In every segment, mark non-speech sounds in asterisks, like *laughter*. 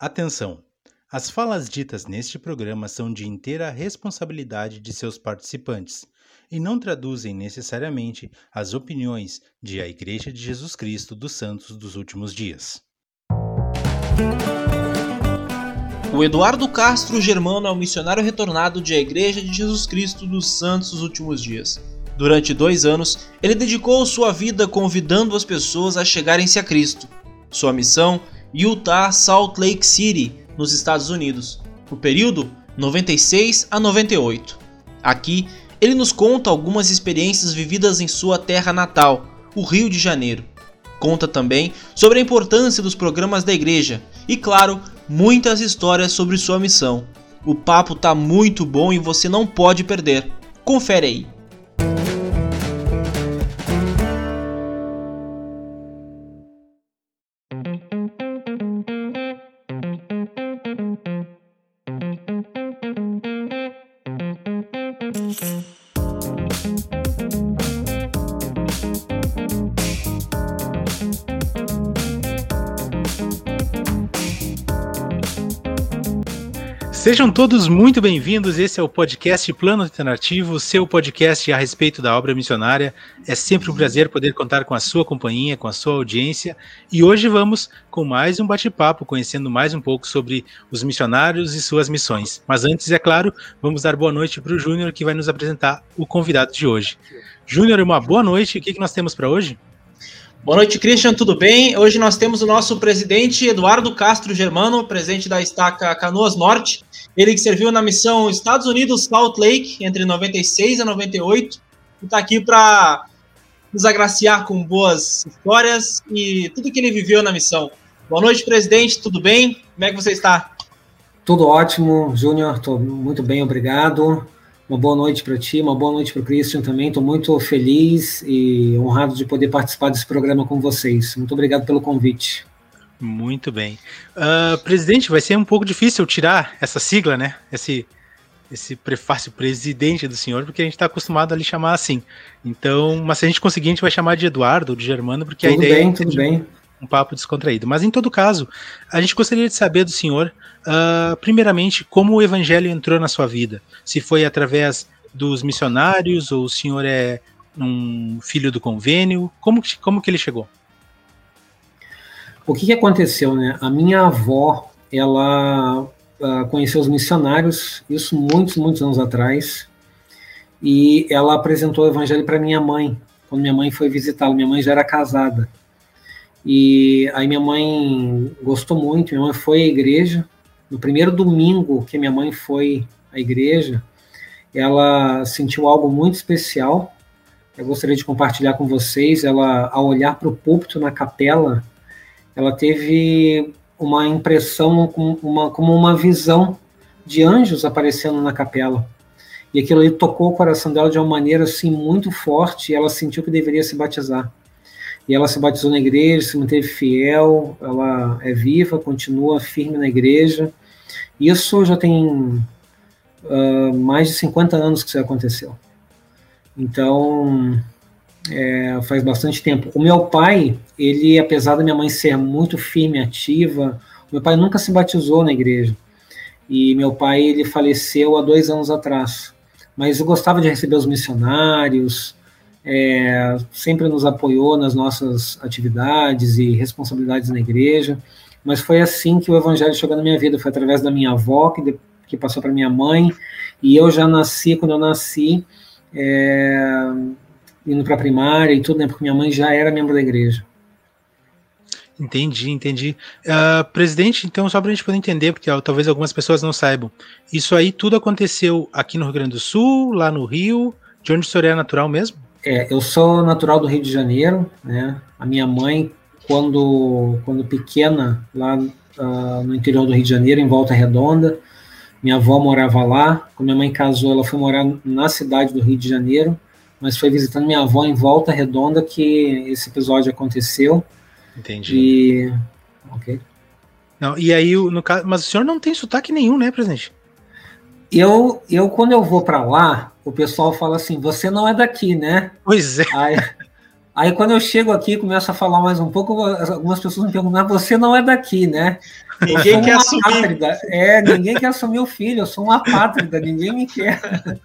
Atenção! As falas ditas neste programa são de inteira responsabilidade de seus participantes e não traduzem necessariamente as opiniões de a Igreja de Jesus Cristo dos Santos dos Últimos Dias. O Eduardo Castro Germano é um missionário retornado de a Igreja de Jesus Cristo dos Santos dos Últimos Dias. Durante dois anos, ele dedicou sua vida convidando as pessoas a chegarem-se a Cristo. Sua missão Utah Salt Lake City, nos Estados Unidos, no período 96 a 98. Aqui, ele nos conta algumas experiências vividas em sua terra natal, o Rio de Janeiro. Conta também sobre a importância dos programas da igreja e, claro, muitas histórias sobre sua missão. O papo tá muito bom e você não pode perder. Confere aí. Sejam todos muito bem-vindos. Esse é o podcast Plano Alternativo, seu podcast a respeito da obra missionária. É sempre um prazer poder contar com a sua companhia, com a sua audiência. E hoje vamos com mais um bate-papo, conhecendo mais um pouco sobre os missionários e suas missões. Mas antes, é claro, vamos dar boa noite para o Júnior, que vai nos apresentar o convidado de hoje. Júnior, uma boa noite. O que, que nós temos para hoje? Boa noite, Christian, tudo bem? Hoje nós temos o nosso presidente Eduardo Castro Germano, presidente da Estaca Canoas Norte. Ele que serviu na missão Estados Unidos Salt Lake entre 96 a 98 e está aqui para nos agraciar com boas histórias e tudo que ele viveu na missão. Boa noite, presidente, tudo bem? Como é que você está? Tudo ótimo, Júnior, estou muito bem, obrigado. Uma boa noite para ti, uma boa noite para o Christian também. Estou muito feliz e honrado de poder participar desse programa com vocês. Muito obrigado pelo convite. Muito bem. Uh, presidente, vai ser um pouco difícil tirar essa sigla, né? Esse, esse prefácio presidente do senhor, porque a gente está acostumado a lhe chamar assim. Então, mas se a gente conseguir, a gente vai chamar de Eduardo, de Germano, porque tudo a ideia bem, é tudo bem. Um papo descontraído. Mas em todo caso, a gente gostaria de saber do senhor, uh, primeiramente, como o evangelho entrou na sua vida. Se foi através dos missionários, ou o senhor é um filho do convênio, como, como que ele chegou? O que, que aconteceu, né? A minha avó, ela uh, conheceu os missionários, isso muitos, muitos anos atrás, e ela apresentou o evangelho para minha mãe, quando minha mãe foi visitá-la. Minha mãe já era casada. E aí minha mãe gostou muito, minha mãe foi à igreja. No primeiro domingo que minha mãe foi à igreja, ela sentiu algo muito especial. Eu gostaria de compartilhar com vocês. Ela, ao olhar para o púlpito na capela, ela teve uma impressão, uma, como uma visão de anjos aparecendo na capela. E aquilo ali tocou o coração dela de uma maneira assim muito forte, ela sentiu que deveria se batizar. E ela se batizou na igreja, se manteve fiel, ela é viva, continua firme na igreja. Isso já tem uh, mais de 50 anos que isso aconteceu. Então, é, faz bastante tempo. O meu pai, ele, apesar da minha mãe ser muito firme, ativa, meu pai nunca se batizou na igreja. E meu pai, ele faleceu há dois anos atrás. Mas eu gostava de receber os missionários, é, sempre nos apoiou nas nossas atividades e responsabilidades na igreja. Mas foi assim que o evangelho chegou na minha vida, foi através da minha avó, que, de, que passou para minha mãe, e eu já nasci, quando eu nasci, é, indo para a primária e tudo, né? Porque minha mãe já era membro da igreja. Entendi, entendi. Uh, presidente, então, só para a gente poder entender, porque ó, talvez algumas pessoas não saibam, isso aí tudo aconteceu aqui no Rio Grande do Sul, lá no Rio, de onde o senhor é natural mesmo? É, eu sou natural do Rio de Janeiro, né? A minha mãe, quando, quando pequena, lá uh, no interior do Rio de Janeiro, em Volta Redonda, minha avó morava lá. Quando minha mãe casou, ela foi morar na cidade do Rio de Janeiro mas foi visitando minha avó em Volta Redonda que esse episódio aconteceu. Entendi. E. Ok. Não, e aí, no caso, mas o senhor não tem sotaque nenhum, né, presidente? Eu, eu quando eu vou para lá, o pessoal fala assim: você não é daqui, né? Pois é. Aí, Aí quando eu chego aqui começo a falar mais um pouco, algumas pessoas me perguntam, você não é daqui, né? Ninguém quer assumir. Pátrida. É, ninguém quer assumir o filho, eu sou uma pátrida, ninguém me quer. *laughs*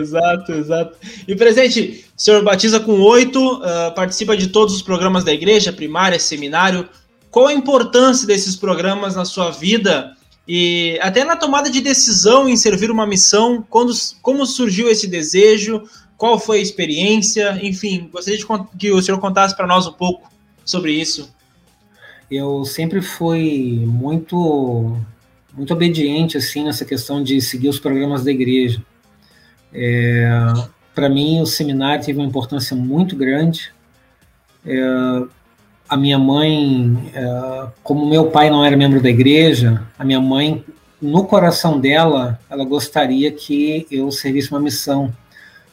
exato, exato. E presente, o senhor batiza com oito, uh, participa de todos os programas da igreja, primária, seminário. Qual a importância desses programas na sua vida e até na tomada de decisão em servir uma missão? Quando, como surgiu esse desejo? Qual foi a experiência? Enfim, gostaria de que o senhor contasse para nós um pouco sobre isso. Eu sempre fui muito muito obediente assim nessa questão de seguir os programas da igreja. É, para mim, o seminário teve uma importância muito grande. É, a minha mãe, é, como meu pai não era membro da igreja, a minha mãe, no coração dela, ela gostaria que eu servisse uma missão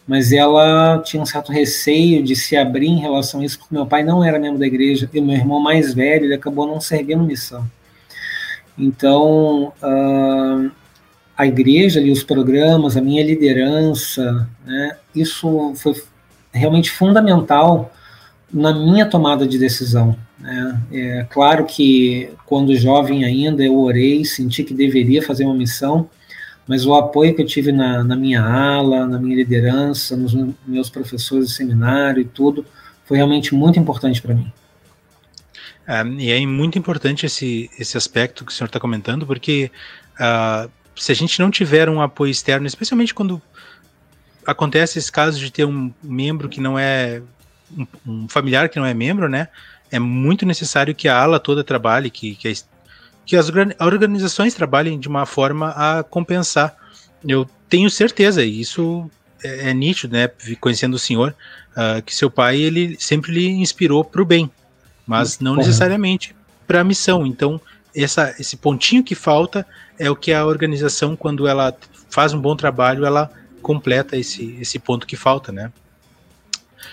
mas ela tinha um certo receio de se abrir em relação a isso, porque meu pai não era membro da igreja, e meu irmão mais velho, ele acabou não servindo missão. Então, uh, a igreja e os programas, a minha liderança, né, isso foi realmente fundamental na minha tomada de decisão. Né? É claro que, quando jovem ainda, eu orei, senti que deveria fazer uma missão, mas o apoio que eu tive na, na minha ala, na minha liderança, nos meus professores de seminário e tudo, foi realmente muito importante para mim. É, e é muito importante esse, esse aspecto que o senhor está comentando, porque uh, se a gente não tiver um apoio externo, especialmente quando acontece esse caso de ter um membro que não é um, um familiar que não é membro, né? É muito necessário que a ala toda trabalhe, que, que a que as organizações trabalhem de uma forma a compensar. Eu tenho certeza, e isso é, é nítido, né? Conhecendo o senhor, uh, que seu pai ele sempre lhe inspirou para o bem, mas não necessariamente para a missão. Então, essa, esse pontinho que falta é o que a organização, quando ela faz um bom trabalho, ela completa esse, esse ponto que falta, né?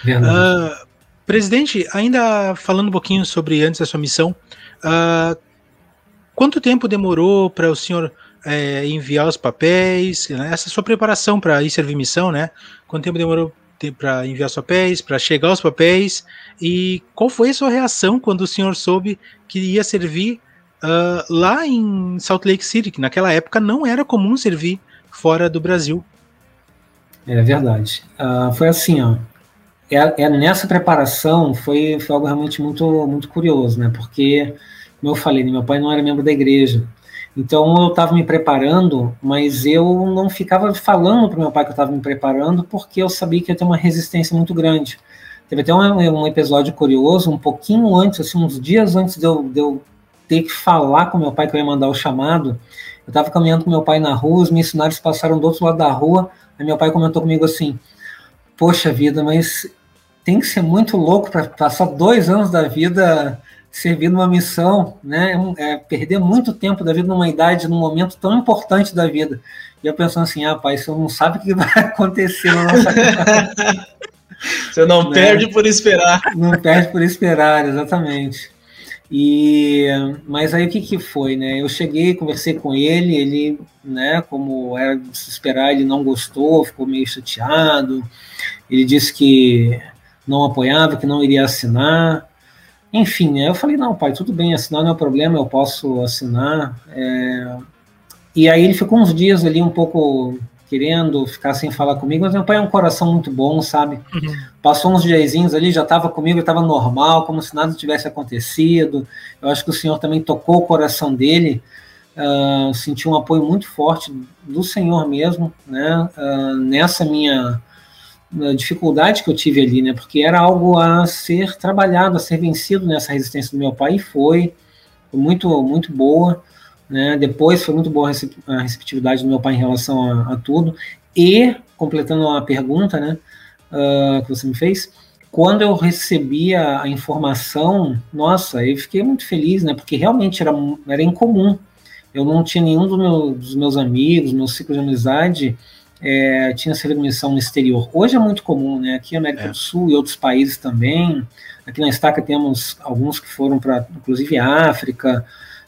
Uh, presidente, ainda falando um pouquinho sobre antes da sua missão, uh, Quanto tempo demorou para o senhor é, enviar os papéis? Né? Essa sua preparação para ir servir missão, né? Quanto tempo demorou para enviar os papéis, para chegar os papéis? E qual foi a sua reação quando o senhor soube que ia servir uh, lá em Salt Lake City, que naquela época não era comum servir fora do Brasil? É verdade. Uh, foi assim, ó. É, é, nessa preparação foi, foi algo realmente muito, muito curioso, né? Porque como eu falei, né, meu pai não era membro da igreja. Então eu estava me preparando, mas eu não ficava falando para meu pai que eu estava me preparando, porque eu sabia que ia ter uma resistência muito grande. Teve até um, um, episódio curioso, um pouquinho antes, assim, uns dias antes de eu, de eu ter que falar com meu pai que eu ia mandar o chamado. Eu estava caminhando com meu pai na rua, os missionários passaram do outro lado da rua, aí meu pai comentou comigo assim: Poxa vida, mas tem que ser muito louco para passar dois anos da vida servir numa missão, né, é perder muito tempo da vida numa idade, num momento tão importante da vida. E eu pensando assim, ah, pai, você não sabe o que vai *laughs* acontecer na nossa. *laughs* Você não né? perde por esperar. Não perde por esperar, exatamente. E mas aí o que que foi, né? Eu cheguei, conversei com ele, ele, né, como era de se esperar, ele não gostou, ficou meio chateado. Ele disse que não apoiava, que não iria assinar. Enfim, né, eu falei, não, pai, tudo bem, assinar não é problema, eu posso assinar. É... E aí ele ficou uns dias ali um pouco querendo ficar sem falar comigo, mas meu pai é um coração muito bom, sabe? Uhum. Passou uns diazinhos ali, já estava comigo, estava normal, como se nada tivesse acontecido. Eu acho que o Senhor também tocou o coração dele, uh, senti um apoio muito forte do Senhor mesmo, né? Uh, nessa minha dificuldade que eu tive ali, né? Porque era algo a ser trabalhado, a ser vencido nessa resistência do meu pai e foi, muito, muito boa, né? Depois foi muito boa a receptividade do meu pai em relação a, a tudo e completando a pergunta, né? Uh, que você me fez, quando eu recebi a, a, informação, nossa, eu fiquei muito feliz, né? Porque realmente era, era incomum. Eu não tinha nenhum dos meus, dos meus amigos, meu ciclo de amizade é, tinha servido missão no exterior. Hoje é muito comum, né? Aqui na América é. do Sul e outros países também. Aqui na Estaca temos alguns que foram para, inclusive, África,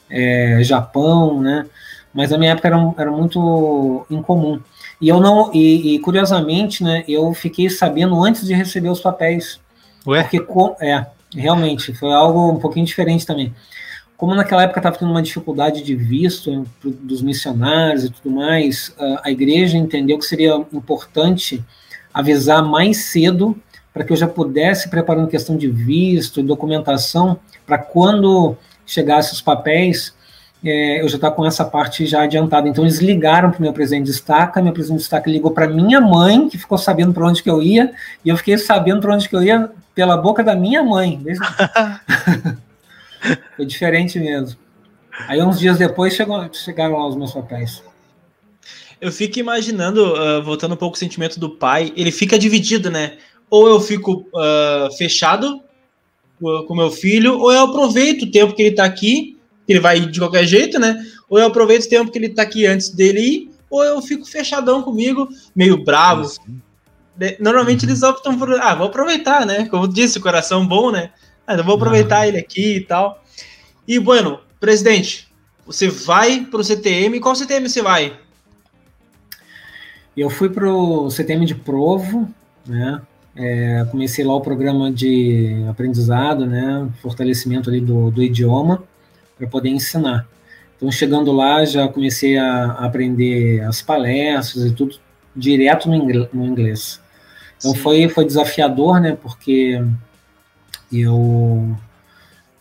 é, Japão, né? mas na minha época era, era muito incomum. E eu não, e, e, curiosamente, né, eu fiquei sabendo antes de receber os papéis. Ué? Porque, é, realmente, foi algo um pouquinho diferente também. Como naquela época estava tendo uma dificuldade de visto dos missionários e tudo mais, a igreja entendeu que seria importante avisar mais cedo para que eu já pudesse preparando questão de visto e documentação para quando chegasse os papéis é, eu já estava com essa parte já adiantada. Então eles ligaram para o meu presidente de destaca, meu presidente de destaca ligou para minha mãe, que ficou sabendo para onde que eu ia, e eu fiquei sabendo para onde que eu ia pela boca da minha mãe. *laughs* Foi diferente mesmo. Aí uns dias depois chegou, chegaram lá os meus papéis. Eu fico imaginando, uh, voltando um pouco o sentimento do pai, ele fica dividido, né? Ou eu fico uh, fechado com meu filho, ou eu aproveito o tempo que ele está aqui que ele vai de qualquer jeito, né? Ou eu aproveito o tempo que ele tá aqui antes dele ir, ou eu fico fechadão comigo, meio bravo. Normalmente eles optam por, ah, vou aproveitar, né? Como disse, coração bom, né? Ah, então vou aproveitar ele aqui e tal. E, bueno, presidente, você vai pro CTM, qual CTM você vai? Eu fui pro CTM de Provo, né? É, comecei lá o programa de aprendizado, né? Fortalecimento ali do, do idioma para poder ensinar. Então, chegando lá, já comecei a, aprender as palestras e tudo direto no inglês. Então, foi, foi desafiador, né? Porque eu,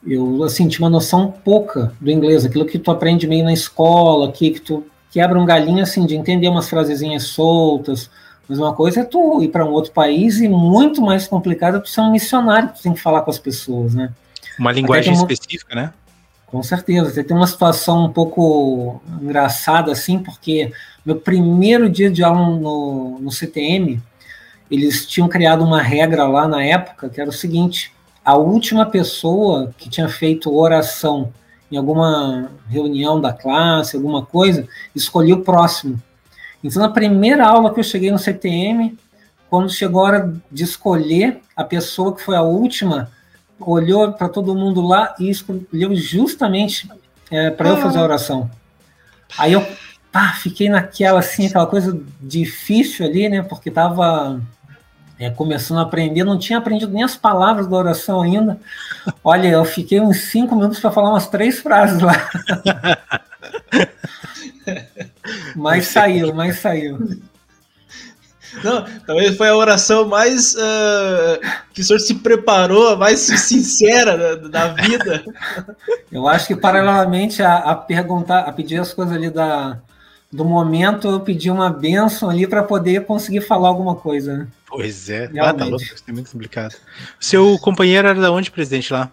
eu assim, tinha uma noção pouca do inglês, aquilo que tu aprende meio na escola, aqui, que tu quebra um galinho, assim, de entender umas frasezinhas soltas, mas uma coisa é tu ir para um outro país e muito mais complicado é tu ser um missionário, tu tem que falar com as pessoas, né? Uma linguagem uma... específica, né? Com certeza. Você tem uma situação um pouco engraçada, assim, porque meu primeiro dia de aula no, no CTM, eles tinham criado uma regra lá na época, que era o seguinte: a última pessoa que tinha feito oração em alguma reunião da classe, alguma coisa, escolhia o próximo. Então, na primeira aula que eu cheguei no CTM, quando chegou a hora de escolher a pessoa que foi a última, olhou para todo mundo lá e escolheu justamente é, para eu fazer a oração. Aí eu pá, fiquei naquela assim, aquela coisa difícil ali, né? Porque estava é, começando a aprender, não tinha aprendido nem as palavras da oração ainda. Olha, eu fiquei uns cinco minutos para falar umas três frases lá. *laughs* mas saiu, mas saiu. Não, talvez foi a oração mais uh, que o senhor se preparou, a mais sincera da, da, vida. Eu acho que paralelamente a, a, perguntar, a pedir as coisas ali da, do momento, eu pedi uma benção ali para poder conseguir falar alguma coisa. Né? Pois é, ah, tá louco, é muito complicado. Seu companheiro era da onde, presidente, lá?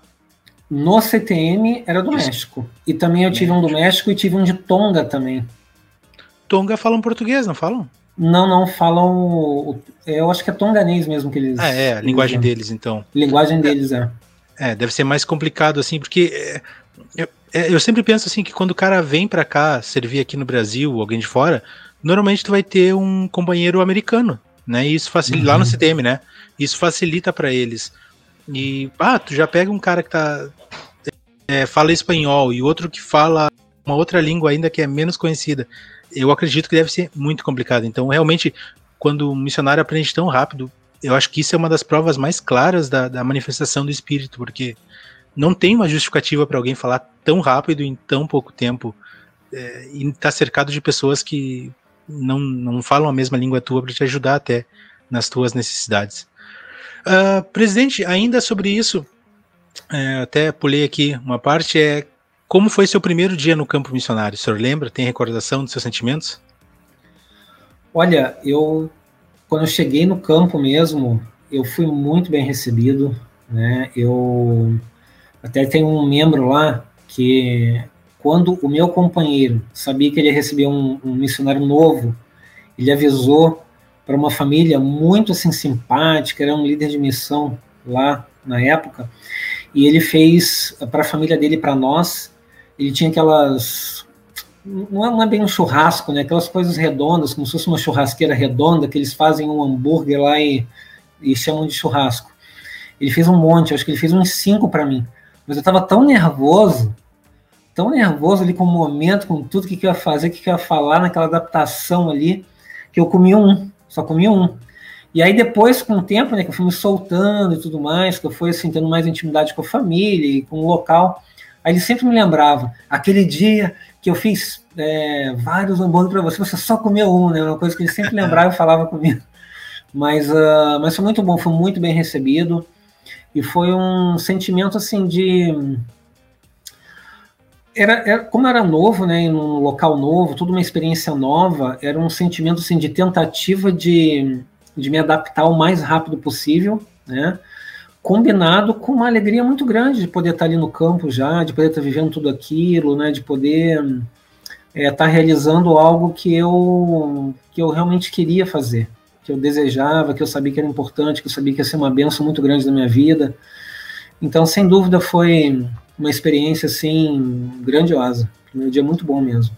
No CTM era do Isso. México. E também eu tive um do México e tive um de Tonga também. Tonga falam português, não falam? Não, não, falam. Eu acho que é tonganês mesmo que eles. Ah, é, a linguagem usam. deles, então. Linguagem deles, é. É, deve ser mais complicado, assim, porque é, eu, é, eu sempre penso assim que quando o cara vem para cá servir aqui no Brasil, alguém de fora, normalmente tu vai ter um companheiro americano, né? E isso facilita uhum. lá no uhum. CTM, né? Isso facilita para eles. E ah, tu já pega um cara que tá é, fala espanhol e outro que fala uma outra língua ainda que é menos conhecida eu acredito que deve ser muito complicado. Então, realmente, quando um missionário aprende tão rápido, eu acho que isso é uma das provas mais claras da, da manifestação do Espírito, porque não tem uma justificativa para alguém falar tão rápido em tão pouco tempo é, e estar tá cercado de pessoas que não, não falam a mesma língua tua para te ajudar até nas tuas necessidades. Uh, presidente, ainda sobre isso, é, até pulei aqui uma parte, é como foi seu primeiro dia no campo missionário? O senhor lembra? Tem recordação dos seus sentimentos? Olha, eu quando eu cheguei no campo mesmo, eu fui muito bem recebido, né? Eu até tem um membro lá que quando o meu companheiro sabia que ele ia receber um, um missionário novo, ele avisou para uma família muito assim simpática, era um líder de missão lá na época, e ele fez para a família dele para nós ele tinha aquelas. Não é, não é, bem um churrasco, né? Aquelas coisas redondas, como se fosse uma churrasqueira redonda, que eles fazem um hambúrguer lá e, e chamam de churrasco. Ele fez um monte, acho que ele fez uns cinco para mim. Mas eu estava tão nervoso, tão nervoso ali com o momento, com tudo que, que eu ia fazer, o que, que eu ia falar naquela adaptação ali, que eu comia um, só comia um. E aí depois, com o tempo, né, que eu fui me soltando e tudo mais, que eu fui assim, tendo mais intimidade com a família e com o local, aí ele sempre me lembrava, aquele dia que eu fiz é, vários hambúrgueres para você, você só comeu um, né? Uma coisa que ele sempre lembrava e falava comigo. *laughs* Mas, uh, mas foi muito bom, foi muito bem recebido. E foi um sentimento assim de. Era, era, como era novo, né, num local novo, tudo uma experiência nova, era um sentimento assim, de tentativa de, de me adaptar o mais rápido possível, né? combinado com uma alegria muito grande de poder estar ali no campo já, de poder estar vivendo tudo aquilo, né, de poder é, estar realizando algo que eu, que eu realmente queria fazer, que eu desejava, que eu sabia que era importante, que eu sabia que ia ser uma benção muito grande na minha vida. Então, sem dúvida, foi uma experiência assim grandiosa. Um dia muito bom mesmo.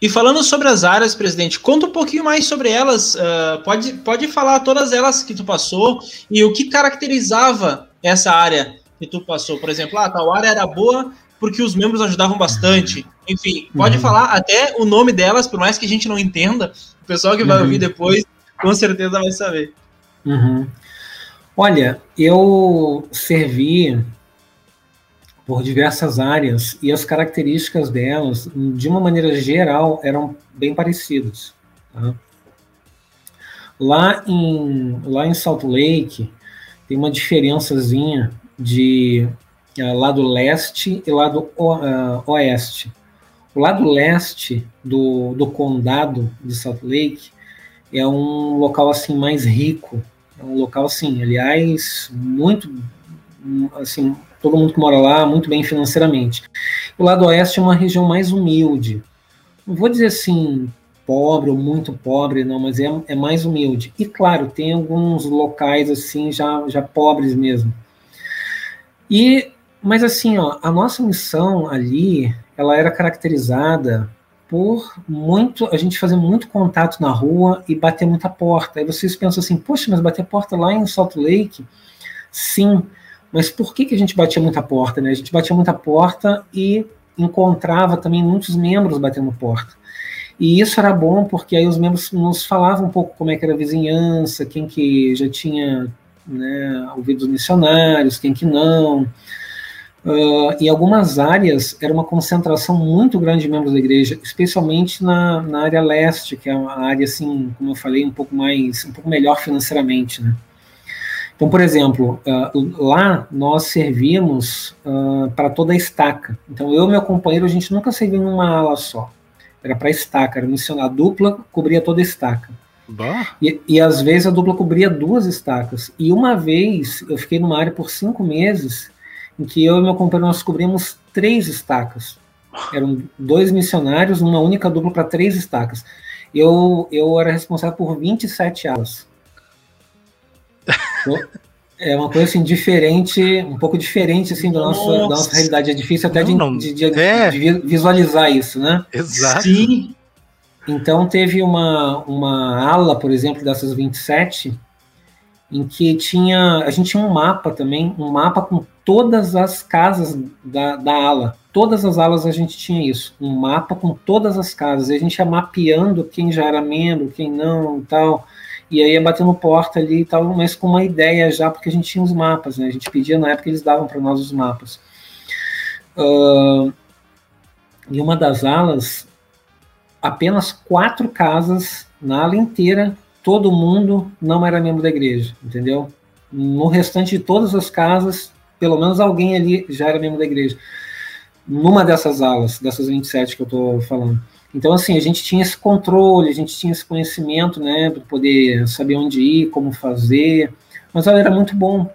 E falando sobre as áreas, presidente, conta um pouquinho mais sobre elas. Uh, pode, pode falar todas elas que tu passou e o que caracterizava essa área que tu passou. Por exemplo, ah, tal área era boa porque os membros ajudavam bastante. Enfim, pode uhum. falar até o nome delas, por mais que a gente não entenda. O pessoal que vai uhum. ouvir depois, com certeza vai saber. Uhum. Olha, eu servi por diversas áreas e as características delas, de uma maneira geral, eram bem parecidas. Tá? Lá em lá em Salt Lake tem uma diferençazinha de lado leste e lado uh, oeste. O lado leste do, do condado de Salt Lake é um local assim mais rico, é um local assim, aliás, muito assim todo mundo que mora lá muito bem financeiramente. O lado oeste é uma região mais humilde. Não vou dizer assim pobre ou muito pobre, não, mas é, é mais humilde. E claro, tem alguns locais assim já, já pobres mesmo. E mas assim, ó, a nossa missão ali, ela era caracterizada por muito a gente fazer muito contato na rua e bater muita porta. Aí vocês pensam assim, poxa, mas bater porta lá em Salt Lake? Sim, mas por que, que a gente batia muita porta? Né? A gente batia muita porta e encontrava também muitos membros batendo porta. E isso era bom porque aí os membros nos falavam um pouco como é que era a vizinhança, quem que já tinha né, ouvido os missionários, quem que não. Uh, em algumas áreas era uma concentração muito grande de membros da igreja, especialmente na, na área leste, que é uma área assim, como eu falei, um pouco mais, um pouco melhor financeiramente, né? Então, por exemplo, uh, lá nós servimos uh, para toda a estaca. Então, eu e meu companheiro, a gente nunca serviu numa ala só. Era para estaca, era missionar. A dupla cobria toda a estaca. E, e, às vezes a dupla cobria duas estacas. E uma vez eu fiquei numa área por cinco meses em que eu e meu companheiro nós cobrimos três estacas. Eram dois missionários, uma única dupla para três estacas. Eu, eu era responsável por 27 alas. *laughs* É uma coisa assim diferente, um pouco diferente assim do nosso, da nossa realidade. É difícil até não, de, de, é. de, visualizar isso, né? Exato. Sim. Então teve uma, uma ala, por exemplo, dessas 27, em que tinha. A gente tinha um mapa também, um mapa com todas as casas da, da ala. Todas as alas a gente tinha isso, um mapa com todas as casas. E a gente ia mapeando quem já era membro, quem não tal e aí ia batendo porta ali e tal, mas com uma ideia já, porque a gente tinha os mapas, né? A gente pedia na época, eles davam para nós os mapas. Uh, uma das alas, apenas quatro casas na ala inteira, todo mundo não era membro da igreja, entendeu? No restante de todas as casas, pelo menos alguém ali já era membro da igreja. Numa dessas alas, dessas 27 que eu estou falando. Então, assim, a gente tinha esse controle, a gente tinha esse conhecimento, né, para poder saber onde ir, como fazer, mas era muito bom,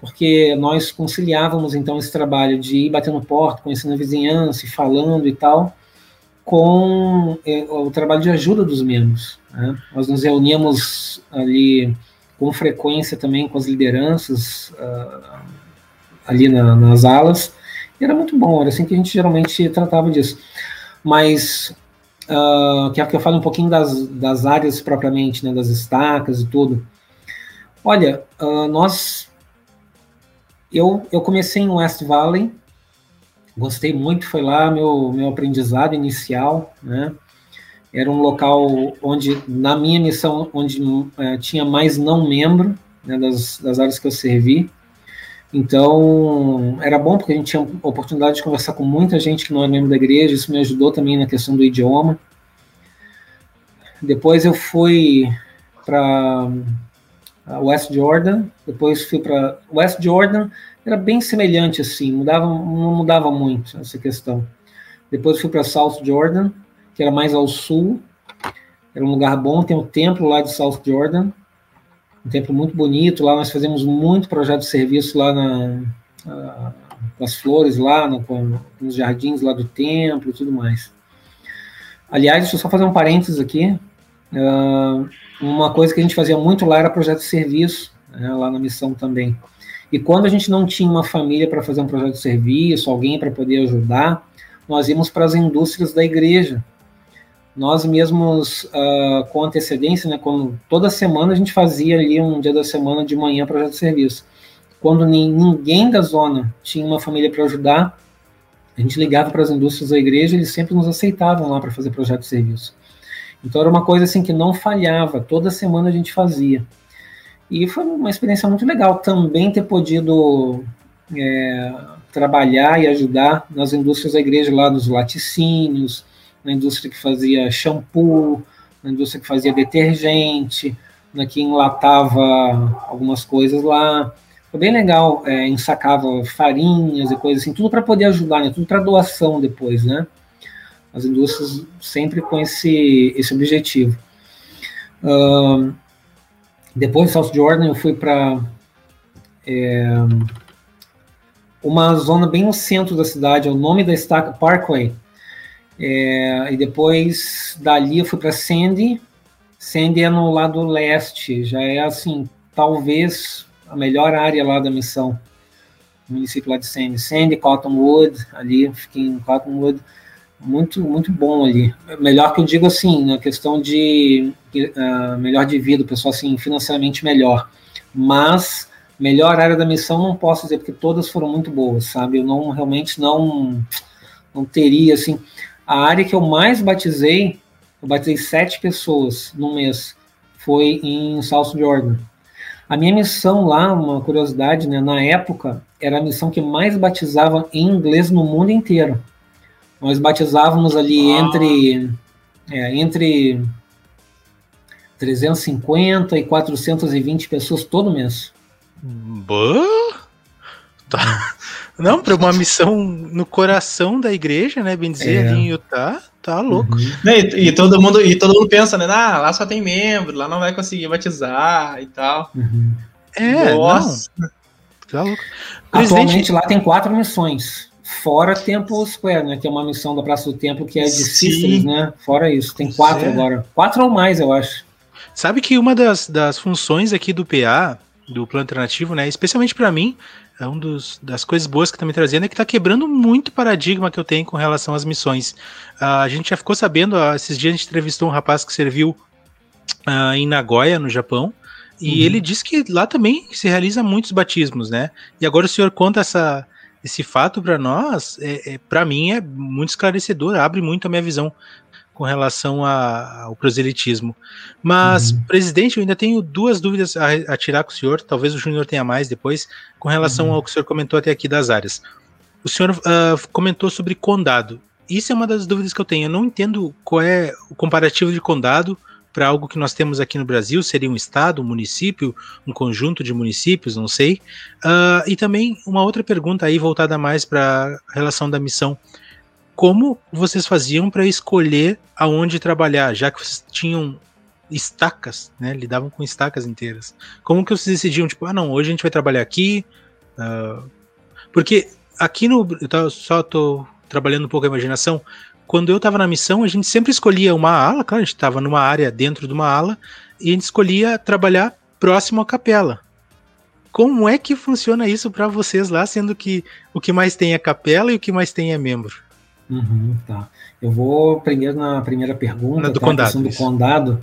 porque nós conciliávamos, então, esse trabalho de ir batendo porta, conhecendo a vizinhança, falando e tal, com é, o trabalho de ajuda dos membros. Né? Nós nos reuníamos ali com frequência também com as lideranças uh, ali na, nas alas, e era muito bom, era assim que a gente geralmente tratava disso mas uh, que, que eu falo um pouquinho das, das áreas propriamente, né, das estacas e tudo. Olha, uh, nós, eu, eu comecei em West Valley, Gostei muito, foi lá meu, meu aprendizado inicial, né? Era um local onde, na minha missão, onde é, tinha mais não membro, né, das, das áreas que eu servi. Então, era bom porque a gente tinha a oportunidade de conversar com muita gente que não é membro da igreja, isso me ajudou também na questão do idioma. Depois eu fui para West Jordan, depois fui para West Jordan, era bem semelhante assim, mudava, não mudava muito essa questão. Depois fui para South Jordan, que era mais ao sul, era um lugar bom, tem o um templo lá de South Jordan, um templo muito bonito, lá nós fazemos muito projeto de serviço lá na, uh, com as flores lá, no, com, nos jardins lá do templo e tudo mais. Aliás, deixa eu só fazer um parênteses aqui, uh, uma coisa que a gente fazia muito lá era projeto de serviço, né, lá na missão também. E quando a gente não tinha uma família para fazer um projeto de serviço, alguém para poder ajudar, nós íamos para as indústrias da igreja. Nós mesmos, uh, com antecedência, né, quando, toda semana a gente fazia ali um dia da semana de manhã projeto de serviço. Quando ninguém da zona tinha uma família para ajudar, a gente ligava para as indústrias da igreja, eles sempre nos aceitavam lá para fazer projeto de serviço. Então era uma coisa assim que não falhava, toda semana a gente fazia. E foi uma experiência muito legal também ter podido é, trabalhar e ajudar nas indústrias da igreja, lá nos laticínios, na indústria que fazia shampoo, na indústria que fazia detergente, na que enlatava algumas coisas lá. Foi bem legal, é, ensacava farinhas e coisas assim, tudo para poder ajudar, né? tudo para doação depois, né? As indústrias sempre com esse, esse objetivo. Uh, depois de South Jordan, eu fui para é, uma zona bem no centro da cidade, é o nome da estaca Parkway. É, e depois dali eu fui para Sandy. Sandy é no lado leste, já é assim, talvez a melhor área lá da missão, o município lá de Sandy. Sandy, Cottonwood, ali, fiquei em Cottonwood muito muito bom ali. Melhor que eu digo assim, na questão de uh, melhor de vida, o pessoal assim, financeiramente melhor. Mas melhor área da missão não posso dizer porque todas foram muito boas, sabe? Eu não realmente não não teria assim a área que eu mais batizei, eu batizei sete pessoas no mês, foi em South Jordan. A minha missão lá, uma curiosidade, né, na época, era a missão que mais batizava em inglês no mundo inteiro. Nós batizávamos ali ah. entre, é, entre 350 e 420 pessoas todo mês. Boa! Tá. Não, para uma missão no coração da igreja, né? Bem dizer, é. ali em Utah, tá louco. Uhum. E, e, todo mundo, e todo mundo pensa, né? Ah, lá só tem membro, lá não vai conseguir batizar e tal. Uhum. É, Nossa. Não. Tá louco. Atualmente Presidente... lá tem quatro missões. Fora Temple Square, né? Que é uma missão da Praça do Templo que é de Sisters, né? Fora isso. Tem quatro é. agora. Quatro ou mais, eu acho. Sabe que uma das, das funções aqui do PA, do plano alternativo, né? Especialmente para mim, é uma das coisas boas que tá me trazendo é que tá quebrando muito paradigma que eu tenho com relação às missões. Uh, a gente já ficou sabendo, uh, esses dias a gente entrevistou um rapaz que serviu uh, em Nagoya, no Japão, e uhum. ele disse que lá também se realiza muitos batismos, né? E agora o senhor conta essa, esse fato para nós, é, é para mim, é muito esclarecedor, abre muito a minha visão com relação a, ao proselitismo. Mas, uhum. presidente, eu ainda tenho duas dúvidas a, a, tirar com o senhor, talvez o Júnior tenha mais depois, com relação uhum. ao que o senhor comentou até aqui das áreas. O senhor uh, comentou sobre condado. Isso é uma das dúvidas que eu tenho. Eu não entendo qual é o comparativo de condado para algo que nós temos aqui no Brasil, seria um estado, um município, um conjunto de municípios, não sei. Uh, e também uma outra pergunta aí voltada mais para a relação da missão. Como vocês faziam para escolher aonde trabalhar, já que vocês tinham estacas, né? Lidavam com estacas inteiras. Como que vocês decidiam, tipo, ah, não, hoje a gente vai trabalhar aqui? Uh, porque aqui no. Eu só tô trabalhando um pouco a imaginação quando eu estava na missão, a gente sempre escolhia uma ala, claro, a gente estava numa área dentro de uma ala, e a gente escolhia trabalhar próximo à capela. Como é que funciona isso para vocês lá, sendo que o que mais tem é capela e o que mais tem é membro? Uhum, tá. Eu vou primeiro na primeira pergunta, na do tá, condado. do condado.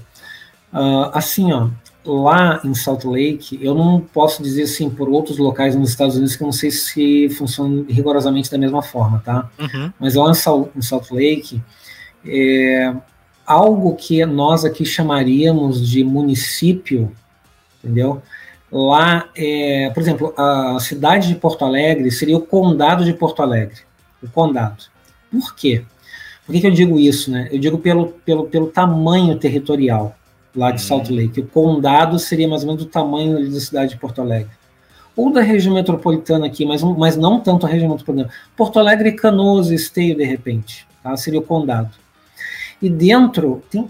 Uh, assim, ó, lá em Salt Lake, eu não posso dizer assim por outros locais nos Estados Unidos que eu não sei se funciona rigorosamente da mesma forma, tá? Uhum. Mas lá em Salt, em Salt Lake, é, algo que nós aqui chamaríamos de município, entendeu? Lá, é, por exemplo, a cidade de Porto Alegre seria o condado de Porto Alegre, o condado. Por quê? Por que, que eu digo isso, né? Eu digo pelo, pelo, pelo tamanho territorial lá de Salt uhum. Lake. O condado seria mais ou menos do tamanho da cidade de Porto Alegre. Ou da região metropolitana aqui, mas, mas não tanto a região metropolitana. Porto Alegre, Canoas, Esteio, de repente. Tá? Seria o condado. E dentro tem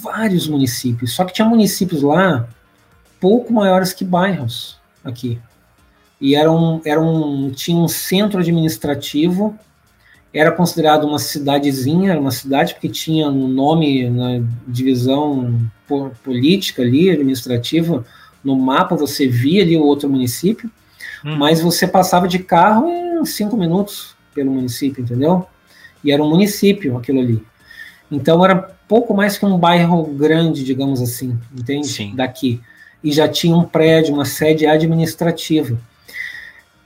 vários municípios, só que tinha municípios lá pouco maiores que bairros aqui. E era um, era um, tinha um centro administrativo, era considerado uma cidadezinha, uma cidade porque tinha um nome na divisão política ali, administrativa, no mapa você via ali o outro município, hum. mas você passava de carro em cinco minutos pelo município, entendeu? E era um município aquilo ali. Então era pouco mais que um bairro grande, digamos assim, entende? Sim. Daqui. E já tinha um prédio, uma sede administrativa.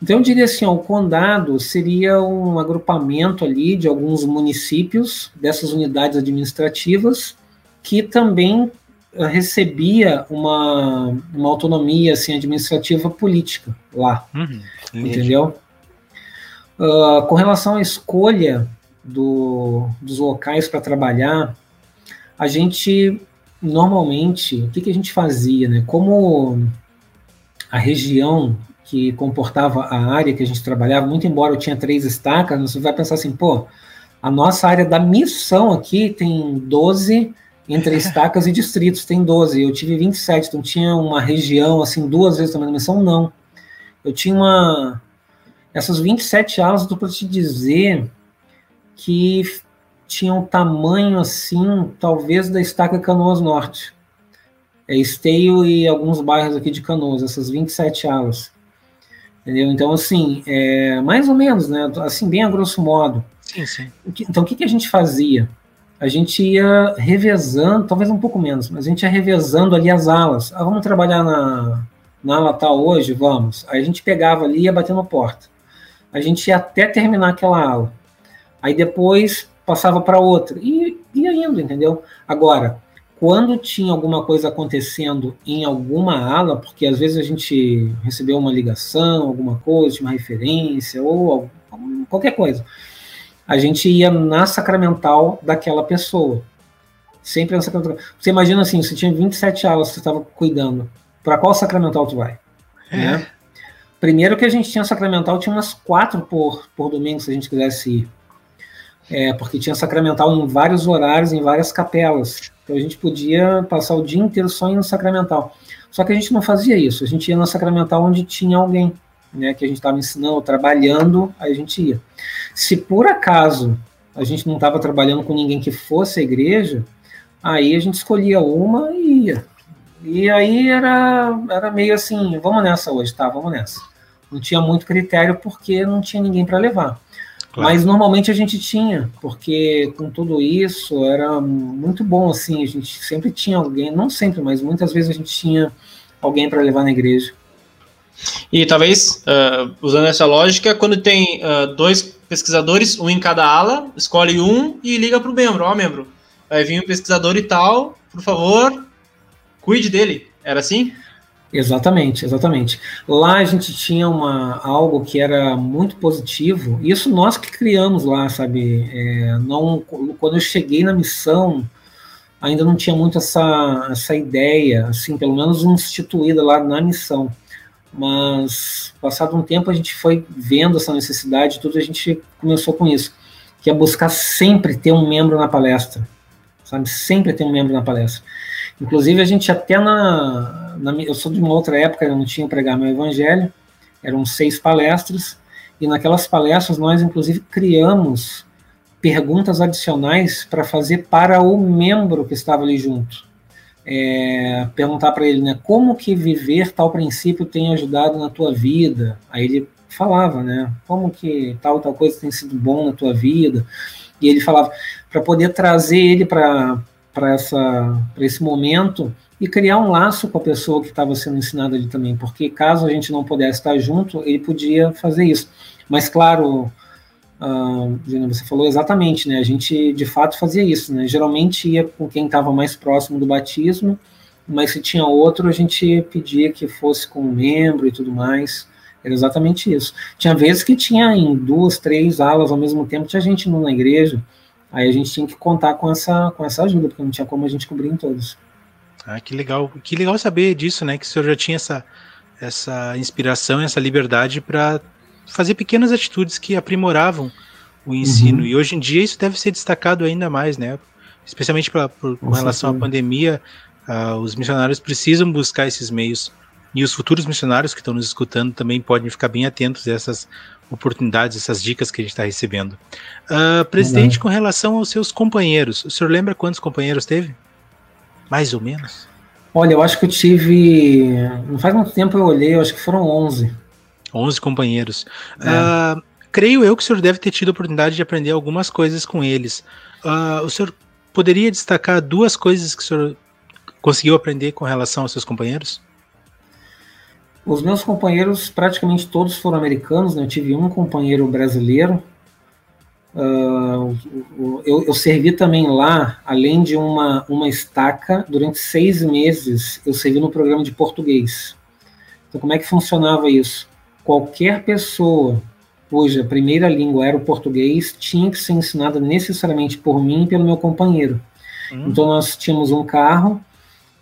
Então eu diria assim, ó, o condado seria um agrupamento ali de alguns municípios dessas unidades administrativas que também eh, recebia uma, uma autonomia assim administrativa política lá, uhum, entendeu? Uh, com relação à escolha do, dos locais para trabalhar, a gente normalmente, o que, que a gente fazia, né? Como a região que comportava a área que a gente trabalhava, muito embora eu tinha três estacas, você vai pensar assim, pô, a nossa área da missão aqui tem 12 entre *laughs* estacas e distritos, tem 12. Eu tive 27, então tinha uma região assim duas vezes também da missão, não. Eu tinha uma essas 27 aulas, estou para te dizer que tinham um tamanho assim, talvez da estaca Canoas Norte. É Esteio e alguns bairros aqui de Canoas, essas 27 alas. Entendeu? Então, assim, é, mais ou menos, né? Assim, bem a grosso modo. Sim, sim. Então, o que, que a gente fazia? A gente ia revezando, talvez um pouco menos, mas a gente ia revezando ali as alas. Ah, vamos trabalhar na, na ala tal hoje? Vamos. Aí a gente pegava ali e ia batendo a porta. A gente ia até terminar aquela ala. Aí depois passava para outra e ia indo, entendeu? Agora, quando tinha alguma coisa acontecendo em alguma ala, porque às vezes a gente recebeu uma ligação, alguma coisa, uma referência ou qualquer coisa, a gente ia na sacramental daquela pessoa. Sempre na sacramental. Você imagina assim, você tinha 27 alas que você estava cuidando. Para qual sacramental tu vai? É. Né? Primeiro que a gente tinha sacramental, tinha umas quatro por, por domingo, se a gente quisesse ir é, porque tinha sacramental em vários horários, em várias capelas. Então a gente podia passar o dia inteiro só indo sacramental. Só que a gente não fazia isso, a gente ia no sacramental onde tinha alguém, né, que a gente estava ensinando, trabalhando, aí a gente ia. Se por acaso a gente não estava trabalhando com ninguém que fosse a igreja, aí a gente escolhia uma e ia. E aí era, era meio assim, vamos nessa hoje, tá, vamos nessa. Não tinha muito critério porque não tinha ninguém para levar. Claro. Mas normalmente a gente tinha, porque com tudo isso era muito bom, assim, a gente sempre tinha alguém, não sempre, mas muitas vezes a gente tinha alguém para levar na igreja. E talvez, uh, usando essa lógica, quando tem uh, dois pesquisadores, um em cada ala, escolhe um e liga para o membro, ó, membro, vai vir um pesquisador e tal, por favor, cuide dele. Era assim? Exatamente, exatamente. Lá a gente tinha uma, algo que era muito positivo, isso nós que criamos lá, sabe? É, não, quando eu cheguei na missão, ainda não tinha muito essa, essa ideia, assim, pelo menos instituída lá na missão. Mas, passado um tempo, a gente foi vendo essa necessidade, tudo a gente começou com isso, que é buscar sempre ter um membro na palestra, sabe? Sempre ter um membro na palestra. Inclusive, a gente até na, na, Eu sou de uma outra época, eu não tinha pregar meu evangelho, eram seis palestras, e naquelas palestras nós, inclusive, criamos perguntas adicionais para fazer para o membro que estava ali junto. É, perguntar para ele, né, como que viver tal princípio tem ajudado na tua vida? Aí ele falava, né, como que tal tal coisa tem sido bom na tua vida? E ele falava para poder trazer ele para para esse momento e criar um laço com a pessoa que estava sendo ensinada ali também, porque caso a gente não pudesse estar junto, ele podia fazer isso. Mas, claro, uh, você falou exatamente, né? A gente de fato fazia isso, né? Geralmente ia com quem estava mais próximo do batismo, mas se tinha outro, a gente pedia que fosse com um membro e tudo mais. Era exatamente isso. Tinha vezes que tinha em duas, três aulas ao mesmo tempo, tinha gente na igreja. Aí a gente tinha que contar com essa, com essa ajuda, porque não tinha como a gente cobrir em todos. Ah, que legal. Que legal saber disso, né? Que o senhor já tinha essa, essa inspiração, essa liberdade para fazer pequenas atitudes que aprimoravam o ensino. Uhum. E hoje em dia isso deve ser destacado ainda mais, né? Especialmente pra, por, com relação à pandemia, uh, os missionários precisam buscar esses meios. E os futuros missionários que estão nos escutando também podem ficar bem atentos a essas oportunidades, essas dicas que a gente está recebendo. Uh, presidente, uhum. com relação aos seus companheiros, o senhor lembra quantos companheiros teve? Mais ou menos? Olha, eu acho que eu tive. Não faz muito tempo eu olhei, eu acho que foram 11. 11 companheiros. É. Uh, creio eu que o senhor deve ter tido a oportunidade de aprender algumas coisas com eles. Uh, o senhor poderia destacar duas coisas que o senhor conseguiu aprender com relação aos seus companheiros? Os meus companheiros, praticamente todos foram americanos, né? eu tive um companheiro brasileiro, Uh, eu, eu, servi também lá, além de uma, uma estaca, durante seis meses eu servi no programa de português. Então, como é que funcionava isso? Qualquer pessoa cuja primeira língua era o português tinha que ser ensinada necessariamente por mim e pelo meu companheiro. Hum. Então, nós tínhamos um carro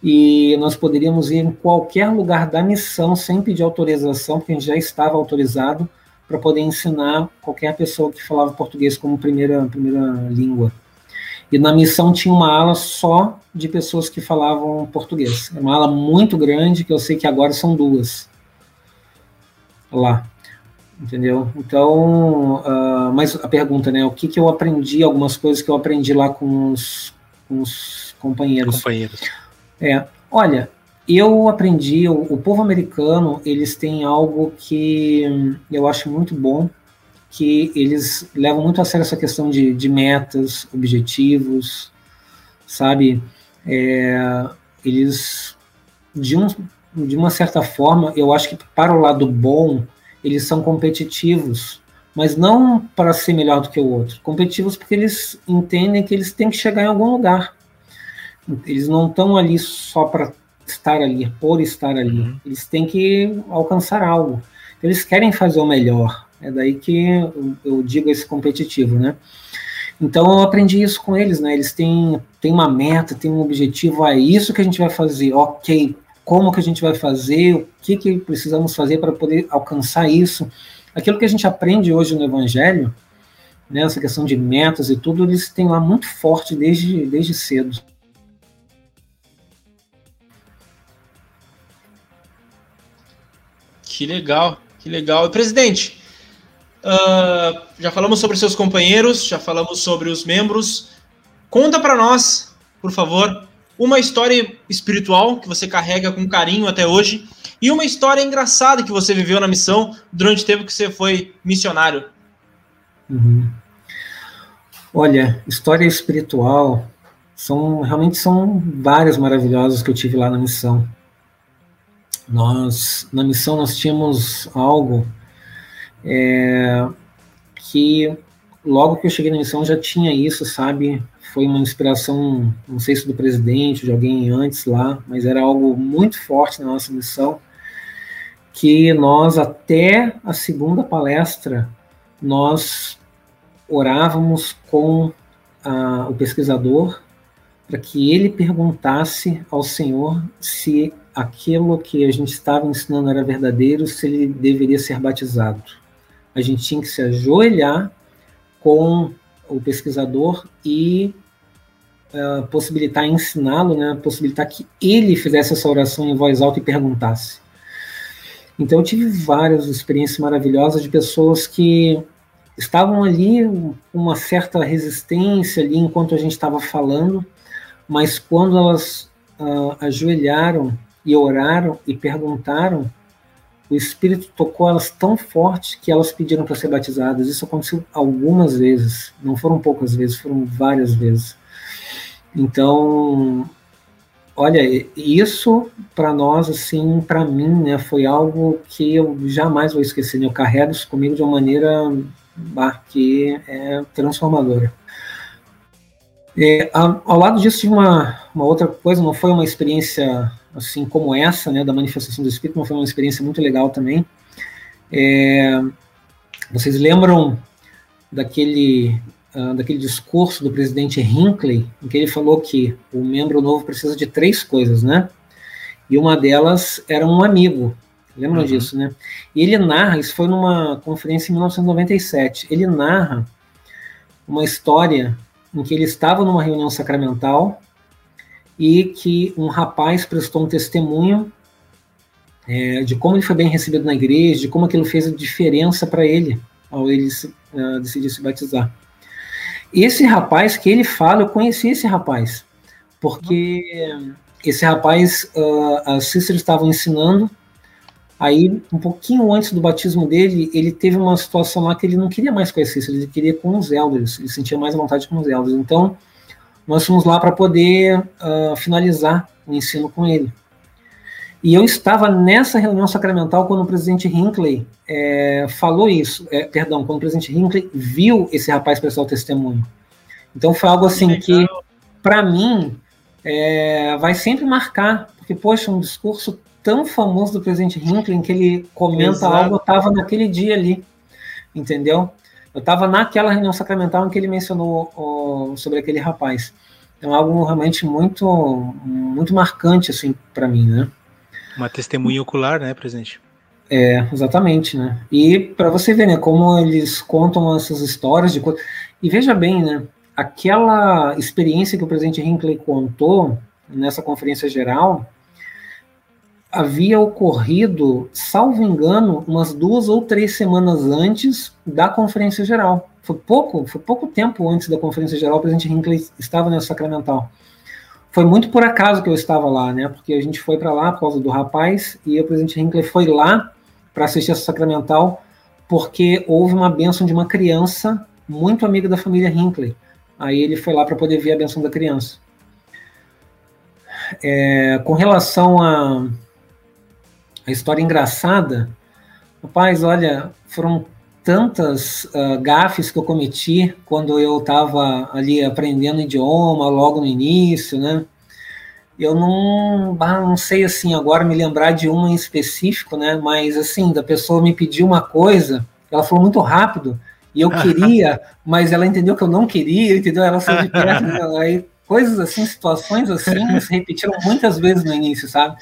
e nós poderíamos ir em qualquer lugar da missão sem pedir autorização, porque a gente já estava autorizado para poder ensinar qualquer pessoa que falava português como primeira, primeira língua. E na missão tinha uma ala só de pessoas que falavam português. É uma ala muito grande, que eu sei que agora são duas. Lá. Entendeu? Então, uh, mas a pergunta, né? O que, que eu aprendi, algumas coisas que eu aprendi lá com os, com os companheiros. Companheiros. É, olha, eu aprendi, o, o, povo americano, eles têm algo que eu acho muito bom, que eles levam muito a sério essa questão de, de metas, objetivos, sabe? É, eles, de, um, de uma certa forma, eu acho que para o lado bom, eles são competitivos, mas não para ser melhor do que o outro. Competitivos porque eles entendem que eles têm que chegar em algum lugar. Eles não estão ali só para estar ali, por estar ali. Uhum. Eles têm que alcançar algo. Eles querem fazer o melhor. É daí que eu digo esse competitivo, né? Então eu aprendi isso com eles, né? Eles têm, têm uma meta, têm um objetivo, é isso que a gente vai fazer, ok. Como que a gente vai fazer, o que, que precisamos fazer para poder alcançar isso. Aquilo que a gente aprende hoje no Evangelho, né, essa questão de metas e tudo, eles têm lá muito forte desde, desde cedo. Que legal, que legal. E, presidente, uh, já falamos sobre seus companheiros, já falamos sobre os membros. Conta para nós, por favor, uma história espiritual que você carrega com carinho até hoje e uma história engraçada que você viveu na missão durante o tempo que você foi missionário. Uhum. Olha, história espiritual são realmente são várias maravilhosas que eu tive lá na missão. Nós, na missão, nós tínhamos algo é, que logo que eu cheguei na missão já tinha isso, sabe? Foi uma inspiração, não sei se do presidente, de alguém antes lá, mas era algo muito forte na nossa missão, que nós até a segunda palestra nós orávamos com a, o pesquisador para que ele perguntasse ao Senhor se aquilo que a gente estava ensinando era verdadeiro, se ele deveria ser batizado. A gente tinha que se ajoelhar com o pesquisador e uh, possibilitar ensiná-lo, né, possibilitar que ele fizesse essa oração em voz alta e perguntasse. Então eu tive várias experiências maravilhosas de pessoas que estavam ali uma certa resistência ali enquanto a gente estava falando, mas quando elas uh, ajoelharam e oraram e perguntaram, o Espírito tocou elas tão forte que elas pediram para ser batizadas. Isso aconteceu algumas vezes, não foram poucas vezes, foram várias vezes. Então, olha, isso para nós, assim, para mim, né, foi algo que eu jamais vou esquecer. Né? Eu carrego isso comigo de uma maneira que é transformadora. É, ao lado disso, uma, uma outra coisa, não foi uma experiência assim como essa, né, da manifestação do Espírito, foi uma experiência muito legal também. É, vocês lembram daquele, uh, daquele discurso do presidente Hinckley, em que ele falou que o membro novo precisa de três coisas, né? E uma delas era um amigo. Lembram uhum. disso, né? E ele narra, isso foi numa conferência em 1997, ele narra uma história em que ele estava numa reunião sacramental e que um rapaz prestou um testemunho é, de como ele foi bem recebido na igreja, de como aquilo fez a diferença para ele ao ele uh, decidir se batizar. Esse rapaz que ele fala, eu conheci esse rapaz, porque esse rapaz, uh, as sisters estavam ensinando, aí um pouquinho antes do batismo dele, ele teve uma situação lá que ele não queria mais isso, ele queria com os elders, ele sentia mais vontade com os elders. Então, nós fomos lá para poder uh, finalizar o ensino com ele. E eu estava nessa reunião sacramental quando o presidente Hinckley é, falou isso, é, perdão, quando o presidente Hinckley viu esse rapaz prestar o testemunho. Então foi algo assim que, para mim, é, vai sempre marcar, porque, poxa, um discurso tão famoso do presidente Hinckley em que ele comenta Exato. algo, estava naquele dia ali, entendeu? Eu estava naquela reunião sacramental em que ele mencionou sobre aquele rapaz. Então, algo realmente muito, muito marcante assim para mim, né? Uma testemunha ocular, né, presidente? É, exatamente, né? E para você ver, né, como eles contam essas histórias de e veja bem, né, aquela experiência que o presidente Hinckley contou nessa conferência geral havia ocorrido, salvo engano, umas duas ou três semanas antes da conferência geral. Foi pouco, foi pouco tempo antes da conferência geral, o presidente Hinckley estava nessa sacramental foi muito por acaso que eu estava lá, né? Porque a gente foi para lá por causa do rapaz e o presidente Hinckley foi lá para assistir essa sacramental porque houve uma bênção de uma criança muito amiga da família Hinckley. Aí ele foi lá para poder ver a bênção da criança. É, com relação a, a história engraçada, rapaz, olha, foram tantas uh, gafes que eu cometi quando eu estava ali aprendendo idioma, logo no início, né? Eu não, ah, não sei assim agora me lembrar de uma em específico, né? Mas assim, da pessoa me pediu uma coisa, ela falou muito rápido e eu queria, *laughs* mas ela entendeu que eu não queria, entendeu? Ela saiu de perto, *laughs* aí coisas assim, situações assim se repetiram muitas vezes no início, sabe?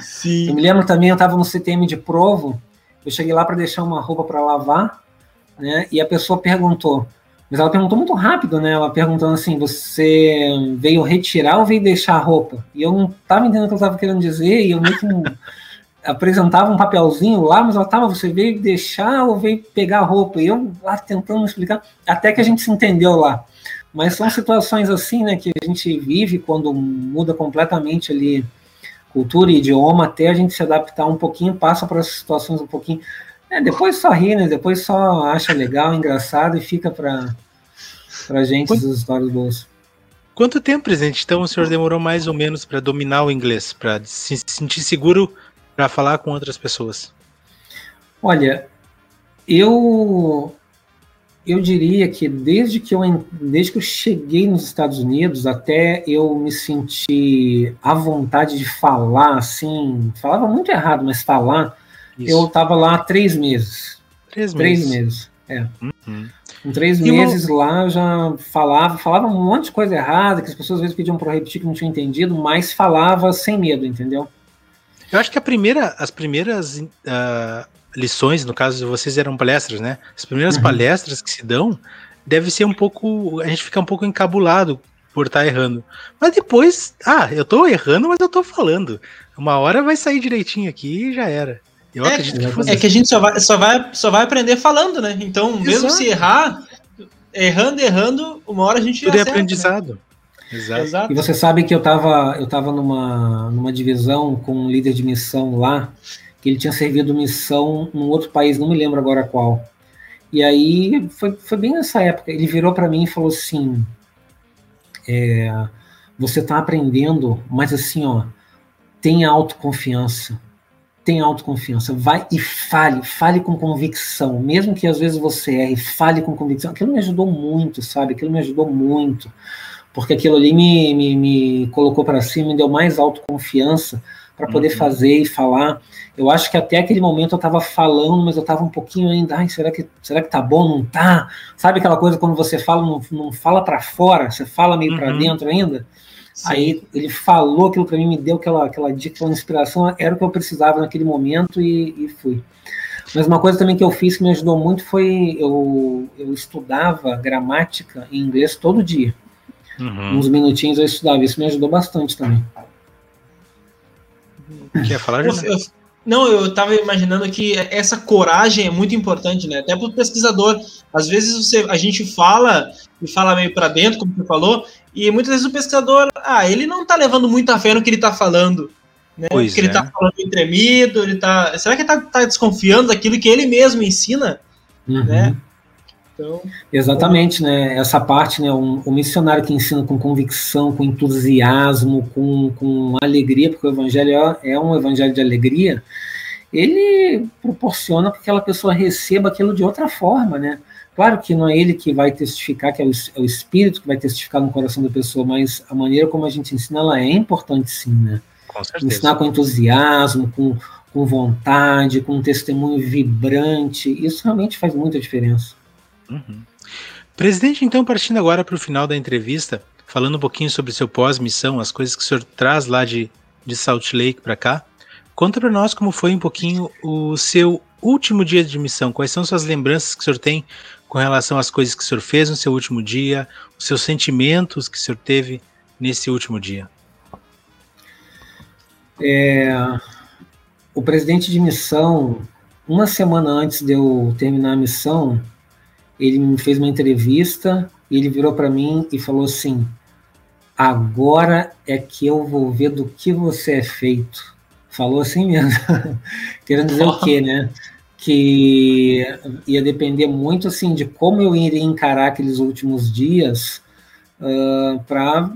Sim. Eu me lembro também, eu estava no CTM de Provo, eu cheguei lá para deixar uma roupa para lavar, né? E a pessoa perguntou, mas ela perguntou muito rápido, né? Ela perguntando assim: você veio retirar ou veio deixar a roupa? E eu não estava entendendo o que ela estava querendo dizer, e eu meio que *laughs* apresentava um papelzinho lá, mas ela estava: você veio deixar ou veio pegar a roupa? E eu lá tentando explicar, até que a gente se entendeu lá. Mas são situações assim, né, que a gente vive quando muda completamente ali cultura e idioma, até a gente se adaptar um pouquinho, passa para situações um pouquinho. É, depois só ri, né? Depois só acha legal, engraçado e fica para a gente Quanto, essas histórias boas. Quanto tempo, presidente? Então o senhor demorou mais ou menos para dominar o inglês, para se sentir seguro para falar com outras pessoas? Olha, eu eu diria que desde que eu, desde que eu cheguei nos Estados Unidos até eu me sentir à vontade de falar, assim, falava muito errado, mas falar, Isso. eu estava lá há três meses. Três, três meses. meses. é. Uhum. Em três e meses lá eu já falava, falava um monte de coisa errada, que as pessoas às vezes pediam para repetir que não tinham entendido, mas falava sem medo, entendeu? Eu acho que a primeira, as primeiras uh, lições, no caso de vocês eram palestras, né? As primeiras uhum. palestras que se dão deve ser um pouco. A gente fica um pouco encabulado por estar tá errando. Mas depois, ah, eu tô errando, mas eu tô falando. Uma hora vai sair direitinho aqui e já era. Eu é, acredito que fosse É que a gente só vai, só vai, só vai aprender falando, né? Então, mesmo Exato. se errar, errando, errando, uma hora a gente Tudo é acerta, aprendizado. Né? Exato. Exato. E você sabe que eu tava, eu tava numa, numa divisão com um líder de missão lá, que ele tinha servido missão num outro país, não me lembro agora qual. E aí foi, foi bem nessa época. Ele virou para mim e falou assim: é, você está aprendendo, mas assim, ó, tenha autoconfiança. Tenha autoconfiança. Vai e fale, fale com convicção. Mesmo que às vezes você erre, fale com convicção. Aquilo me ajudou muito, sabe? Aquilo me ajudou muito. Porque aquilo ali me, me, me colocou para cima, me deu mais autoconfiança para poder uhum. fazer e falar. Eu acho que até aquele momento eu estava falando, mas eu estava um pouquinho ainda, ai, será que será que tá bom? Não tá? Sabe aquela coisa quando você fala, não, não fala para fora, você fala meio uhum. para dentro ainda? Sim. Aí ele falou aquilo para mim, me deu aquela, aquela dica, aquela inspiração, era o que eu precisava naquele momento e, e fui. Mas uma coisa também que eu fiz que me ajudou muito foi eu, eu estudava gramática em inglês todo dia. Uhum. Uns minutinhos eu estudava, isso me ajudou bastante também. Quer falar, eu, eu, Não, eu estava imaginando que essa coragem é muito importante, né? Até para o pesquisador. Às vezes você, a gente fala e fala meio para dentro, como você falou, e muitas vezes o pesquisador, ah, ele não está levando muita fé no que ele está falando. Né? Pois Porque é. ele está falando tremido, ele tá. Será que ele está tá desconfiando daquilo que ele mesmo ensina? Uhum. Né? Então, Exatamente, né? Essa parte, né? Um, um, missionário que ensina com convicção, com entusiasmo, com, com alegria, porque o evangelho é, é um evangelho de alegria, ele proporciona que aquela pessoa receba aquilo de outra forma, né? Claro que não é ele que vai testificar, que é o, é o espírito que vai testificar no coração da pessoa, mas a maneira como a gente ensina, ela é importante sim, né? Com Ensinar com entusiasmo, com, com vontade, com um testemunho vibrante, isso realmente faz muita diferença. Uhum. Presidente, então, partindo agora para o final da entrevista, falando um pouquinho sobre seu pós-missão, as coisas que o senhor traz lá de, de Salt Lake para cá, conta para nós como foi um pouquinho o seu último dia de missão, quais são suas lembranças que o senhor tem com relação às coisas que o senhor fez no seu último dia, os seus sentimentos que o senhor teve nesse último dia. É, o presidente de missão, uma semana antes de eu terminar a missão, ele me fez uma entrevista ele virou para mim e falou assim: agora é que eu vou ver do que você é feito. Falou assim mesmo, *laughs* querendo dizer o quê, né? Que ia depender muito assim de como eu iria encarar aqueles últimos dias uh, para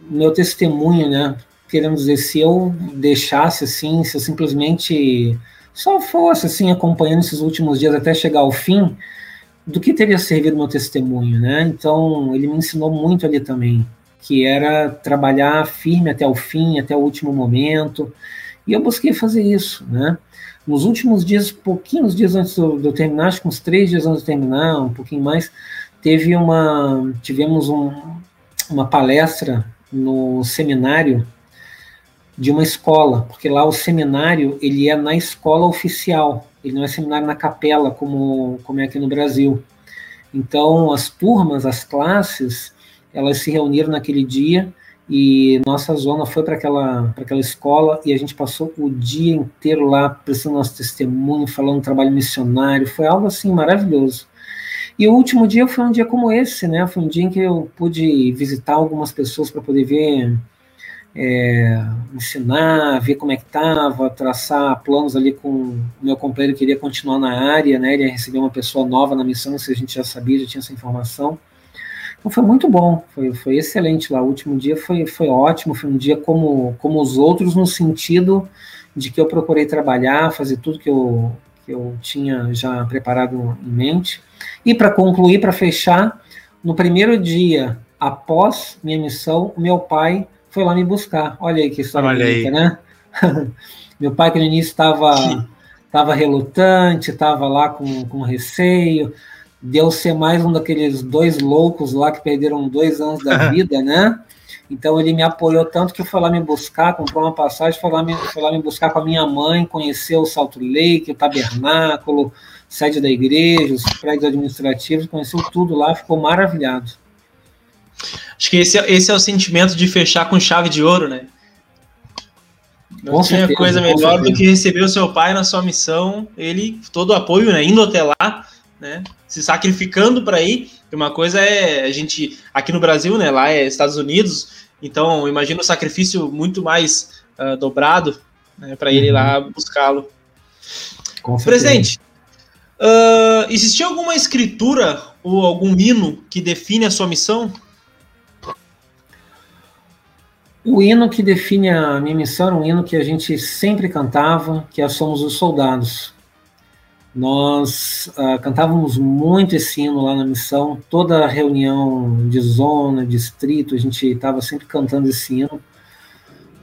meu testemunho, né? Querendo dizer, se eu deixasse assim, se eu simplesmente só fosse assim acompanhando esses últimos dias até chegar ao fim, do que teria servido meu testemunho, né? Então, ele me ensinou muito ali também, que era trabalhar firme até o fim, até o último momento, e eu busquei fazer isso, né? Nos últimos dias, pouquinhos dias antes de eu terminar, acho que uns três dias antes de terminar, um pouquinho mais, teve uma, tivemos um, uma palestra no seminário de uma escola, porque lá o seminário ele é na escola oficial, ele não é seminário na capela como, como é aqui no Brasil. Então as turmas, as classes, elas se reuniram naquele dia e nossa zona foi para aquela, aquela escola e a gente passou o dia inteiro lá prestando nosso testemunho, falando trabalho missionário, foi algo assim maravilhoso. E o último dia foi um dia como esse, né? Foi um dia em que eu pude visitar algumas pessoas para poder ver é, ensinar, ver como é que estava, traçar planos ali com o meu companheiro que iria continuar na área, né? Ele ia receber uma pessoa nova na missão, se a gente já sabia, já tinha essa informação. Então foi muito bom, foi, foi excelente lá. O último dia foi, foi ótimo, foi um dia como, como os outros, no sentido de que eu procurei trabalhar, fazer tudo que eu, que eu tinha já preparado em mente. E para concluir, para fechar, no primeiro dia após minha missão, meu pai foi lá me buscar. Olha aí que história Olha bonita, né? *laughs* Meu pai, que no início estava estava relutante, estava lá com, com receio, deu ser mais um daqueles dois loucos lá que perderam dois anos da *laughs* vida, né? Então ele me apoiou tanto que foi lá me buscar, comprou uma passagem, foi lá me, foi lá me buscar com a minha mãe, conheceu o Salto Lake, o tabernáculo, sede da igreja, os prédios administrativos, conheceu tudo lá, ficou maravilhado. Acho que esse, é, esse é o sentimento de fechar com chave de ouro, né? Não com tinha certeza, coisa melhor do que receber o seu pai na sua missão, ele, todo o apoio, né? Indo até lá, né? Se sacrificando para ir. Uma coisa é a gente, aqui no Brasil, né? Lá é Estados Unidos, então imagina o sacrifício muito mais uh, dobrado né, para ele ir lá uhum. buscá-lo. Presidente, uh, existiu alguma escritura ou algum hino que define a sua missão? O hino que define a minha missão era um hino que a gente sempre cantava, que é Somos os Soldados. Nós uh, cantávamos muito esse hino lá na missão, toda reunião de zona, distrito, a gente estava sempre cantando esse hino,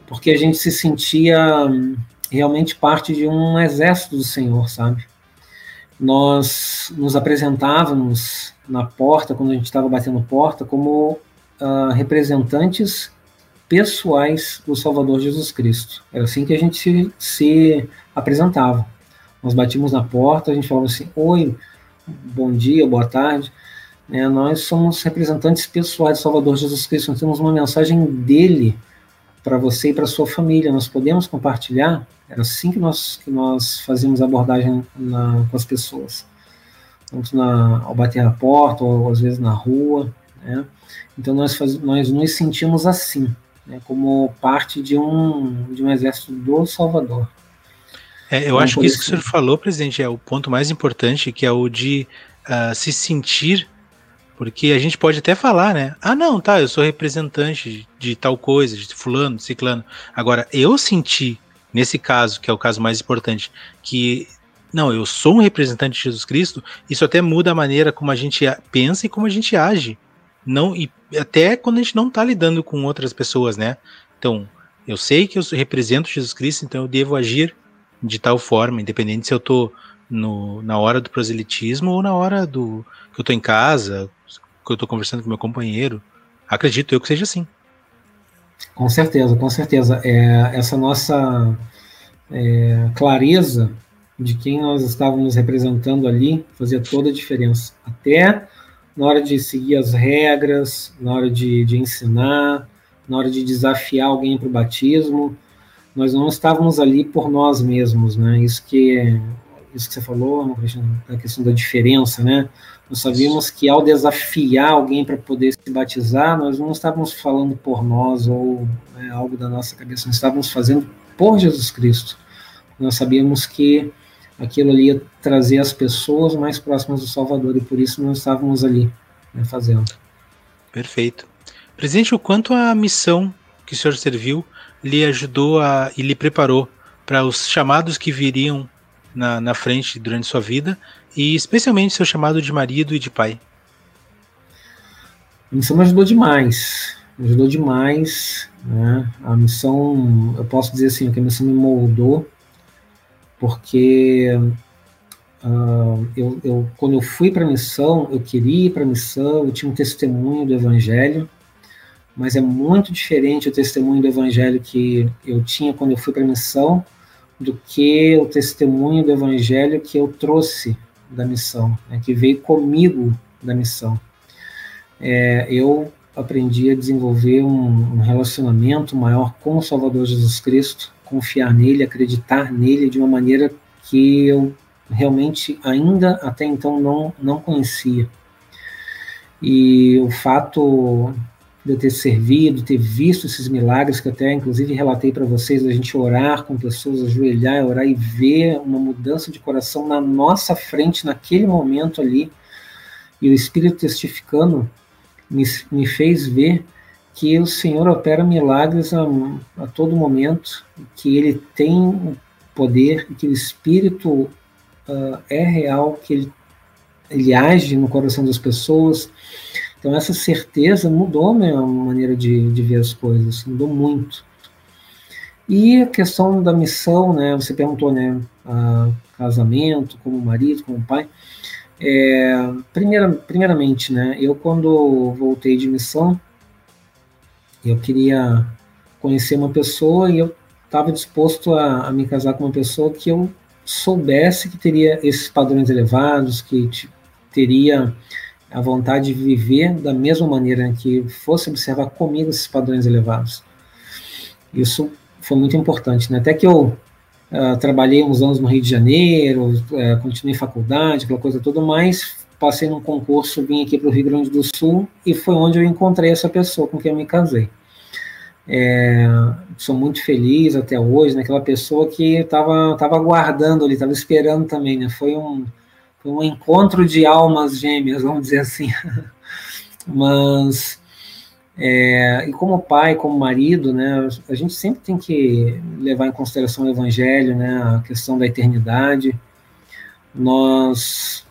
porque a gente se sentia hum, realmente parte de um exército do Senhor, sabe? Nós nos apresentávamos na porta, quando a gente estava batendo porta, como uh, representantes pessoais do Salvador Jesus Cristo. Era assim que a gente se, se apresentava. Nós batíamos na porta, a gente falava assim: Oi, bom dia, boa tarde. É, nós somos representantes pessoais do Salvador Jesus Cristo, nós temos uma mensagem dele para você e para sua família. Nós podemos compartilhar? Era assim que nós, que nós fazíamos abordagem na, com as pessoas. Tanto na, ao bater na porta, ou às vezes na rua. Né? Então nós, faz, nós nos sentimos assim né, como parte de um, de um exército do Salvador. É, eu então, acho que isso que o senhor falou, presidente, é o ponto mais importante, que é o de uh, se sentir, porque a gente pode até falar, né? Ah, não, tá, eu sou representante de, de tal coisa, de fulano, de ciclano. Agora, eu senti, nesse caso, que é o caso mais importante, que não, eu sou um representante de Jesus Cristo, isso até muda a maneira como a gente pensa e como a gente age não e até quando a gente não está lidando com outras pessoas, né? Então, eu sei que eu represento Jesus Cristo, então eu devo agir de tal forma, independente se eu estou na hora do proselitismo ou na hora do que eu estou em casa, que eu estou conversando com meu companheiro. Acredito eu que seja assim. Com certeza, com certeza. É, essa nossa é, clareza de quem nós estávamos representando ali fazia toda a diferença. Até na hora de seguir as regras, na hora de, de ensinar, na hora de desafiar alguém para o batismo. Nós não estávamos ali por nós mesmos, né? Isso que isso que você falou, a questão da diferença, né? Nós sabíamos que ao desafiar alguém para poder se batizar, nós não estávamos falando por nós ou né, algo da nossa cabeça, nós estávamos fazendo por Jesus Cristo. Nós sabíamos que aquilo ali ia trazer as pessoas mais próximas do Salvador e por isso nós estávamos ali né, fazendo. Perfeito. Presidente, o quanto a missão que o senhor serviu lhe ajudou a, e lhe preparou para os chamados que viriam na, na frente durante sua vida e especialmente seu chamado de marido e de pai? A missão me ajudou demais, me ajudou demais. Né? A missão, eu posso dizer assim, que a missão me moldou porque uh, eu, eu, quando eu fui para a missão, eu queria ir para a missão, eu tinha um testemunho do Evangelho, mas é muito diferente o testemunho do Evangelho que eu tinha quando eu fui para a missão do que o testemunho do Evangelho que eu trouxe da missão, né, que veio comigo da missão. É, eu aprendi a desenvolver um, um relacionamento maior com o Salvador Jesus Cristo, confiar nele, acreditar nele de uma maneira que eu realmente ainda até então não, não conhecia. E o fato de eu ter servido, ter visto esses milagres, que até inclusive relatei para vocês, a gente orar com pessoas, ajoelhar, orar e ver uma mudança de coração na nossa frente, naquele momento ali, e o Espírito testificando, me, me fez ver que o Senhor opera milagres a, a todo momento, que Ele tem poder, que o Espírito uh, é real, que ele, ele age no coração das pessoas. Então, essa certeza mudou a minha maneira de, de ver as coisas, mudou muito. E a questão da missão, né? Você perguntou, né? casamento, como marido, como pai. É, primeira, primeiramente, né? Eu quando voltei de missão, eu queria conhecer uma pessoa e eu estava disposto a, a, me casar com uma pessoa que eu soubesse que teria esses padrões elevados, que teria a vontade de viver da mesma maneira, que fosse observar comigo esses padrões elevados. Isso foi muito importante, né? Até que eu uh, trabalhei uns anos no Rio de Janeiro, uh, continuei faculdade, aquela coisa toda, mas passei num concurso, vim aqui para o Rio Grande do Sul e foi onde eu encontrei essa pessoa com quem eu me casei. É, sou muito feliz até hoje, naquela né? pessoa que estava tava aguardando ali, estava esperando também, né? Foi um, foi um encontro de almas gêmeas, vamos dizer assim. *laughs* Mas É, e como pai, como marido, né, a gente sempre tem que levar em consideração o evangelho, né, a questão da eternidade. Nós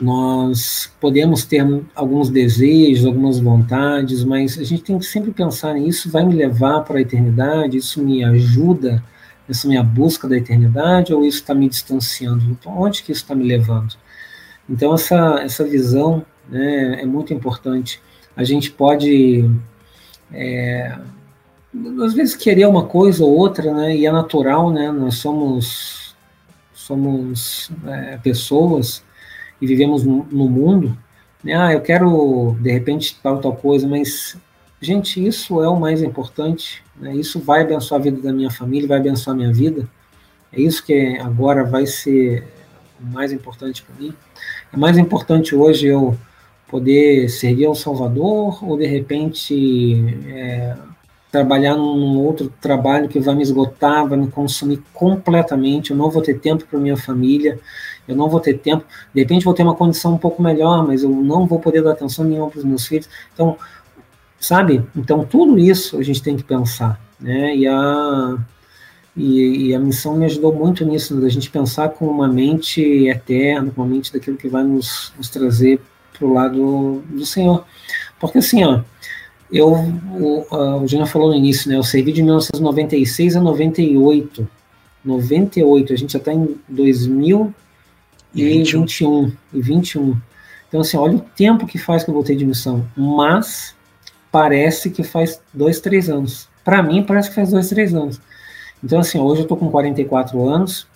nós podemos ter alguns desejos, algumas vontades, mas a gente tem que sempre pensar nisso, vai me levar para a eternidade, isso me ajuda nessa minha busca da eternidade ou isso está me distanciando? Então, onde que isso está me levando? Então, essa, essa visão né, é muito importante. A gente pode, é, às vezes, querer uma coisa ou outra, né, e é natural, né, nós somos, somos é, pessoas e vivemos no, mundo, né, ah, eu quero, de repente, tal, tal coisa, mas, gente, isso é o mais importante, né, isso vai abençoar a vida da minha família, vai abençoar a minha vida, é isso que agora vai ser o mais importante para mim. É mais importante hoje eu poder servir ao Salvador ou de repente é, trabalhar num outro trabalho que vai me esgotar, vai me consumir completamente, eu não vou ter tempo para minha família, eu não vou ter tempo, de repente vou ter uma condição um pouco melhor, mas eu não vou poder dar atenção nenhuma para os meus filhos. Então, sabe? Então, tudo isso a gente tem que pensar, né? E a, e, e, a missão me ajudou muito nisso, da gente pensar com uma mente eterna, com uma mente daquilo que vai nos, nos trazer para o lado do Senhor. Porque assim, ó, eu, o, o Júnior falou no início, né? Eu servi de 1996 a 98. 98, a gente já está em 2000 e 21. e 21. Então, assim, olha o tempo que faz que eu voltei de missão. Mas parece que faz dois, três anos. Para mim, parece que faz dois, três anos. Então, assim, hoje eu tô com 44 anos.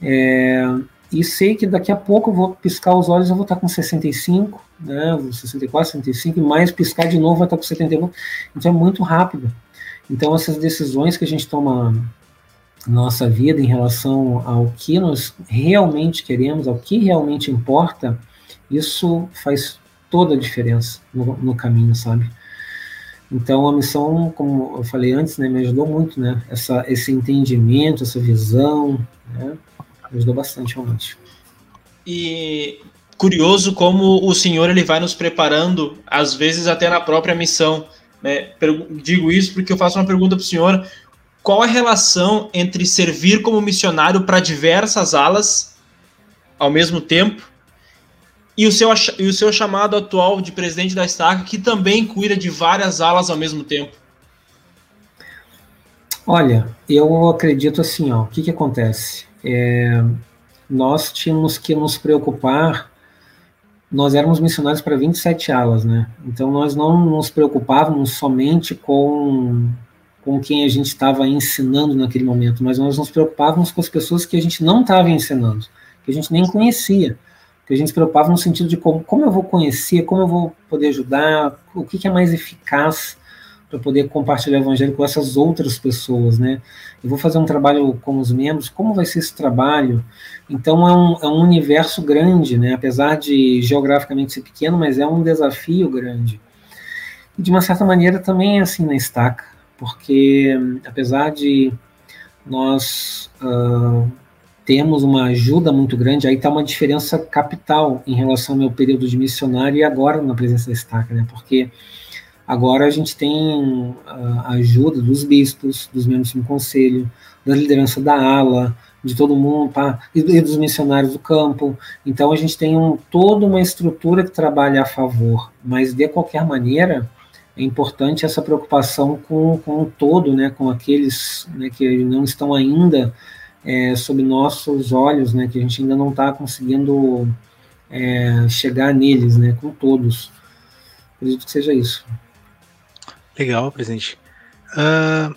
É, e sei que daqui a pouco eu vou piscar os olhos, eu vou estar com 65, né, 64, 65, e mais piscar de novo vai estar com 71. Então é muito rápido. Então essas decisões que a gente toma nossa vida em relação ao que nós realmente queremos, ao que realmente importa, isso faz toda a diferença no, no caminho, sabe? Então a missão, como eu falei antes, né, me ajudou muito, né? Essa, esse entendimento, essa visão, né? Ajudou bastante realmente. E curioso como o Senhor ele vai nos preparando, às vezes até na própria missão. Né? Digo isso porque eu faço uma pergunta para o Senhor: qual a relação entre servir como missionário para diversas alas ao mesmo tempo e o, seu, e o seu chamado atual de presidente da Estaca, que também cuida de várias alas ao mesmo tempo? Olha, eu acredito assim, ó, o que, que acontece? É, nós tínhamos que nos preocupar, nós éramos missionários para 27 alas, né? Então nós não nos preocupávamos somente com com quem a gente estava ensinando naquele momento, mas nós nos preocupávamos com as pessoas que a gente não estava ensinando, que a gente nem conhecia, que a gente se preocupava no sentido de como, como eu vou conhecer, como eu vou poder ajudar, o que, que é mais eficaz para poder compartilhar o evangelho com essas outras pessoas, né? Eu vou fazer um trabalho com os membros, como vai ser esse trabalho? Então é um, é um universo grande, né? Apesar de geograficamente ser pequeno, mas é um desafio grande. E de uma certa maneira também é assim na estaca porque apesar de nós uh, termos uma ajuda muito grande, aí está uma diferença capital em relação ao meu período de missionário e agora na presença da estaca, né? Porque agora a gente tem a ajuda dos bispos, dos membros do conselho, da liderança da ala, de todo mundo, tá? e dos missionários do campo. Então a gente tem um, toda uma estrutura que trabalha a favor, mas de qualquer maneira é importante essa preocupação com, com o todo, né, com aqueles né, que não estão ainda é, sob nossos olhos, né, que a gente ainda não está conseguindo é, chegar neles, né, com todos. Acredito que seja isso. Legal, presidente. Uh,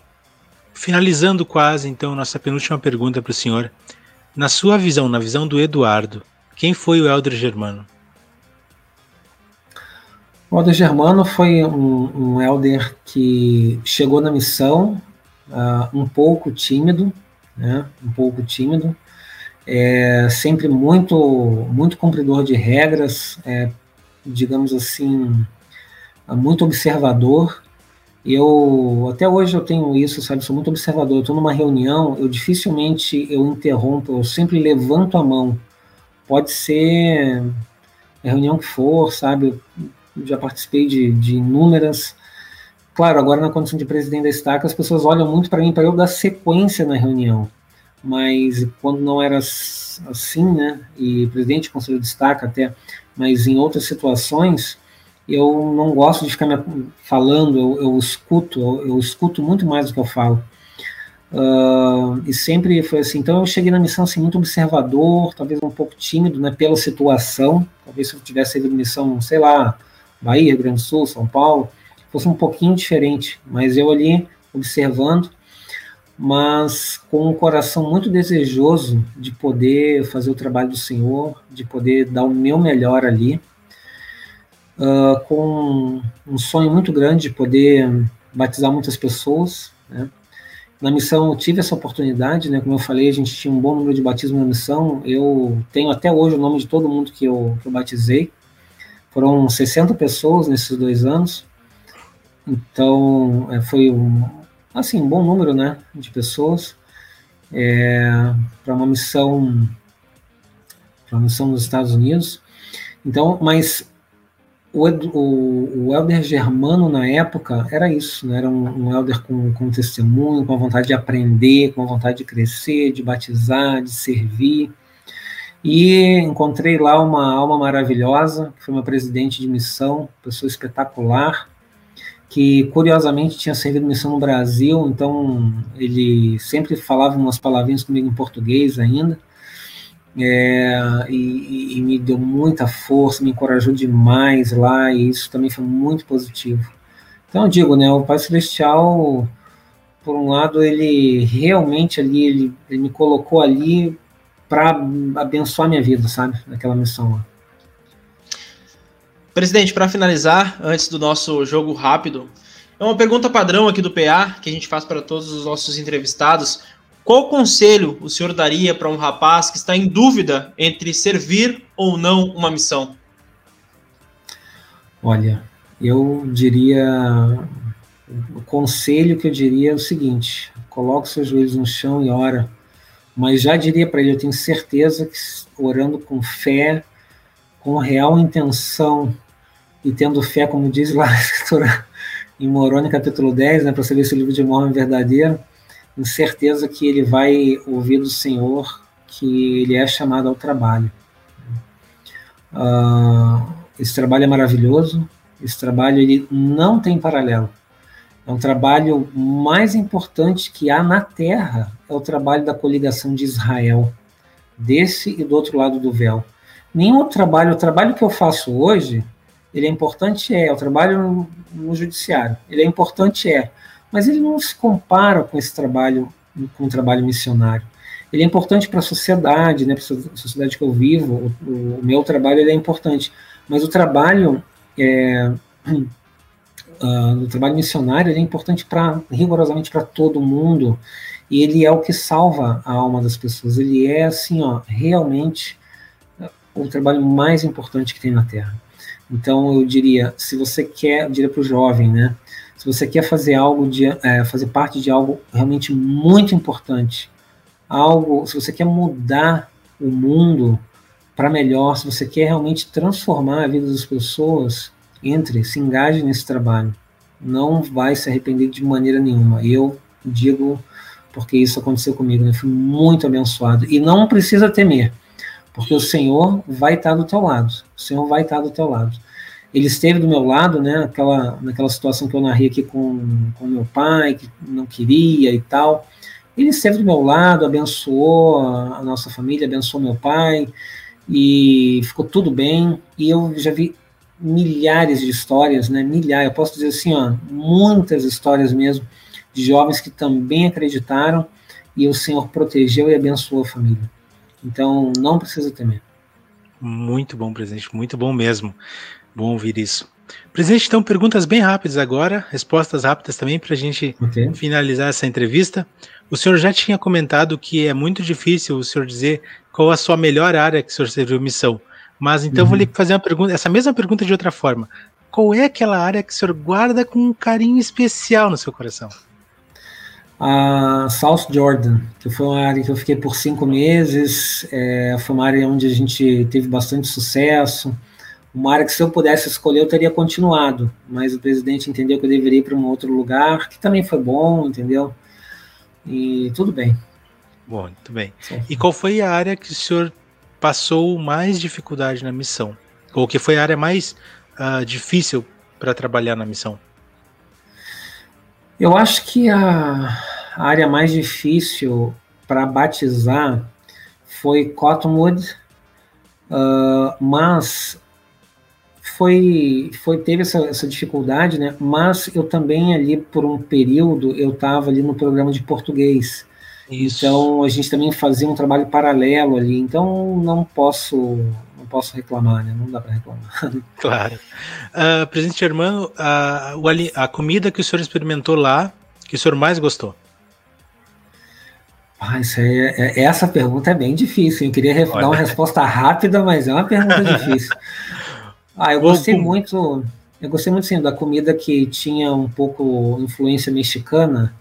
finalizando quase, então, nossa penúltima pergunta para o senhor. Na sua visão, na visão do Eduardo, quem foi o Helder Germano? O Helder Germano foi um, um elder que chegou na missão uh, um pouco tímido, né, um pouco tímido, é, sempre muito, muito cumpridor de regras, é, digamos assim, muito observador. Eu até hoje eu tenho isso, sabe? Sou muito observador. Estou numa reunião, eu dificilmente eu interrompo, eu sempre levanto a mão. Pode ser a reunião que for, sabe? Já participei de, de inúmeras. Claro, agora na condição de presidente da estaca, as pessoas olham muito para mim para eu dar sequência na reunião. Mas quando não era assim, né, e presidente do conselho de estaca até, mas em outras situações, eu não gosto de ficar falando, eu, eu escuto, eu, eu, escuto muito mais do que eu falo. Uh, e sempre foi assim. Então eu cheguei na missão assim, muito observador, talvez um pouco tímido, né, pela situação. Talvez se eu tivesse ido missão, sei lá, Bahia, Grande Sul, São Paulo, fosse um pouquinho diferente. Mas eu ali observando, mas com um coração muito desejoso de poder fazer o trabalho do Senhor, de poder dar o meu melhor ali uh, com um sonho muito grande de poder batizar muitas pessoas. Né? Na missão eu tive essa oportunidade, né? como eu falei, a gente tinha um bom número de batismos na missão. Eu tenho até hoje o nome de todo mundo que eu, que eu batizei. Foram 60 pessoas nesses dois anos. Então, é, foi um, assim, um bom número né, de pessoas é, para uma missão para uma missão nos Estados Unidos. Então, mas o, o, o Helder Germano, na época, era isso, né? era um, um Helder com, com testemunho, com a vontade de aprender, com a vontade de crescer, de batizar, de servir. E encontrei lá uma alma maravilhosa, que foi uma presidente de missão, pessoa espetacular, que curiosamente tinha servido missão no Brasil, então ele sempre falava umas palavrinhas comigo em português ainda é, e, e, me deu muita força, me encorajou demais lá, e isso também foi muito positivo. Então eu digo, né, o Pai Celestial, por um lado, ele realmente ali, ele, ele me colocou ali para abençoar minha vida, sabe, naquela missão lá. Presidente, para finalizar, antes do nosso jogo rápido, é uma pergunta padrão aqui do PA que a gente faz para todos os nossos entrevistados. Qual conselho o senhor daria para um rapaz que está em dúvida entre servir ou não uma missão? Olha, eu diria. O conselho que eu diria é o seguinte: coloque seus joelhos no chão e ora. Mas já diria para ele: eu tenho certeza que orando com fé, com real intenção e tendo fé, como diz lá em Moroni, capítulo 10, né, para saber se o livro de Mormon é verdadeiro com certeza que ele vai ouvir do Senhor que ele é chamado ao trabalho. Uh, esse trabalho é maravilhoso, esse trabalho ele não tem paralelo. É um trabalho mais importante que há na Terra, é o trabalho da coligação de Israel, desse e do outro lado do véu. Nenhum outro trabalho, o trabalho que eu faço hoje, ele é importante, é, o trabalho no, no judiciário, ele é importante, é, mas ele não se compara com esse trabalho, com o trabalho missionário. Ele é importante para a sociedade, né, para a sociedade que eu vivo, o, o, meu trabalho é importante, mas o trabalho é, uh, o trabalho missionário é importante para rigorosamente para todo mundo e ele é o que salva a alma das pessoas. Ele é assim, ó, realmente o trabalho mais importante que tem na Terra. Então eu diria, se você quer, eu diria para o jovem, né, se você quer fazer algo de é, fazer parte de algo realmente muito importante, algo, se você quer mudar o mundo para melhor, se você quer realmente transformar a vida das pessoas, entre, se engaje nesse trabalho. Não vai se arrepender de maneira nenhuma. Eu digo porque isso aconteceu comigo, né? fui muito abençoado e não precisa temer, porque o Senhor vai estar do teu lado. O Senhor vai estar do teu lado ele esteve do meu lado, né, aquela, naquela situação que eu narrei aqui com, com meu pai, que não queria e tal. Ele esteve do meu lado, abençoou a, a nossa família, abençoou meu pai, e ficou tudo bem. E eu já vi milhares de histórias, né, milhares, eu posso dizer assim, ó, muitas histórias mesmo, de jovens que também acreditaram, e o Senhor protegeu e abençoou a família. Então, não precisa temer. Muito bom, presidente, muito bom mesmo. Bom ouvir isso. Presidente, então, perguntas bem rápidas agora, respostas rápidas também para a gente okay. finalizar essa entrevista. O senhor já tinha comentado que é muito difícil o senhor dizer qual a sua melhor área que o senhor serviu missão. Mas então uhum. vou lhe fazer uma pergunta, essa mesma pergunta de outra forma. Qual é aquela área que o senhor guarda com um carinho especial no seu coração? A South Jordan, que foi uma área que eu fiquei por cinco meses, é, foi uma área onde a gente teve bastante sucesso uma área que se eu pudesse escolher eu teria continuado, mas o presidente entendeu que eu deveria ir para um outro lugar, que também foi bom, entendeu? E tudo bem. Bom, muito bem. E qual foi a área que o senhor passou mais dificuldade na missão? Ou que foi a área mais uh, difícil para trabalhar na missão? Eu acho que a área mais difícil para batizar foi Cottonwood, uh, mas foi, foi teve essa, essa dificuldade, né? Mas eu também ali por um período eu estava ali no programa de português. Isso. Então a gente também fazia um trabalho paralelo ali. Então não posso não posso reclamar, né? Não dá para reclamar. *laughs* Claro. Uh, presidente Germano, uh, a comida que o senhor experimentou lá, que o senhor mais gostou? Ah, isso é, é, essa pergunta é bem difícil. Eu queria dar uma resposta rápida, mas é uma pergunta *laughs* difícil. Ah, eu gostei muito. Eu gostei muito sim da comida que tinha um pouco influência mexicana.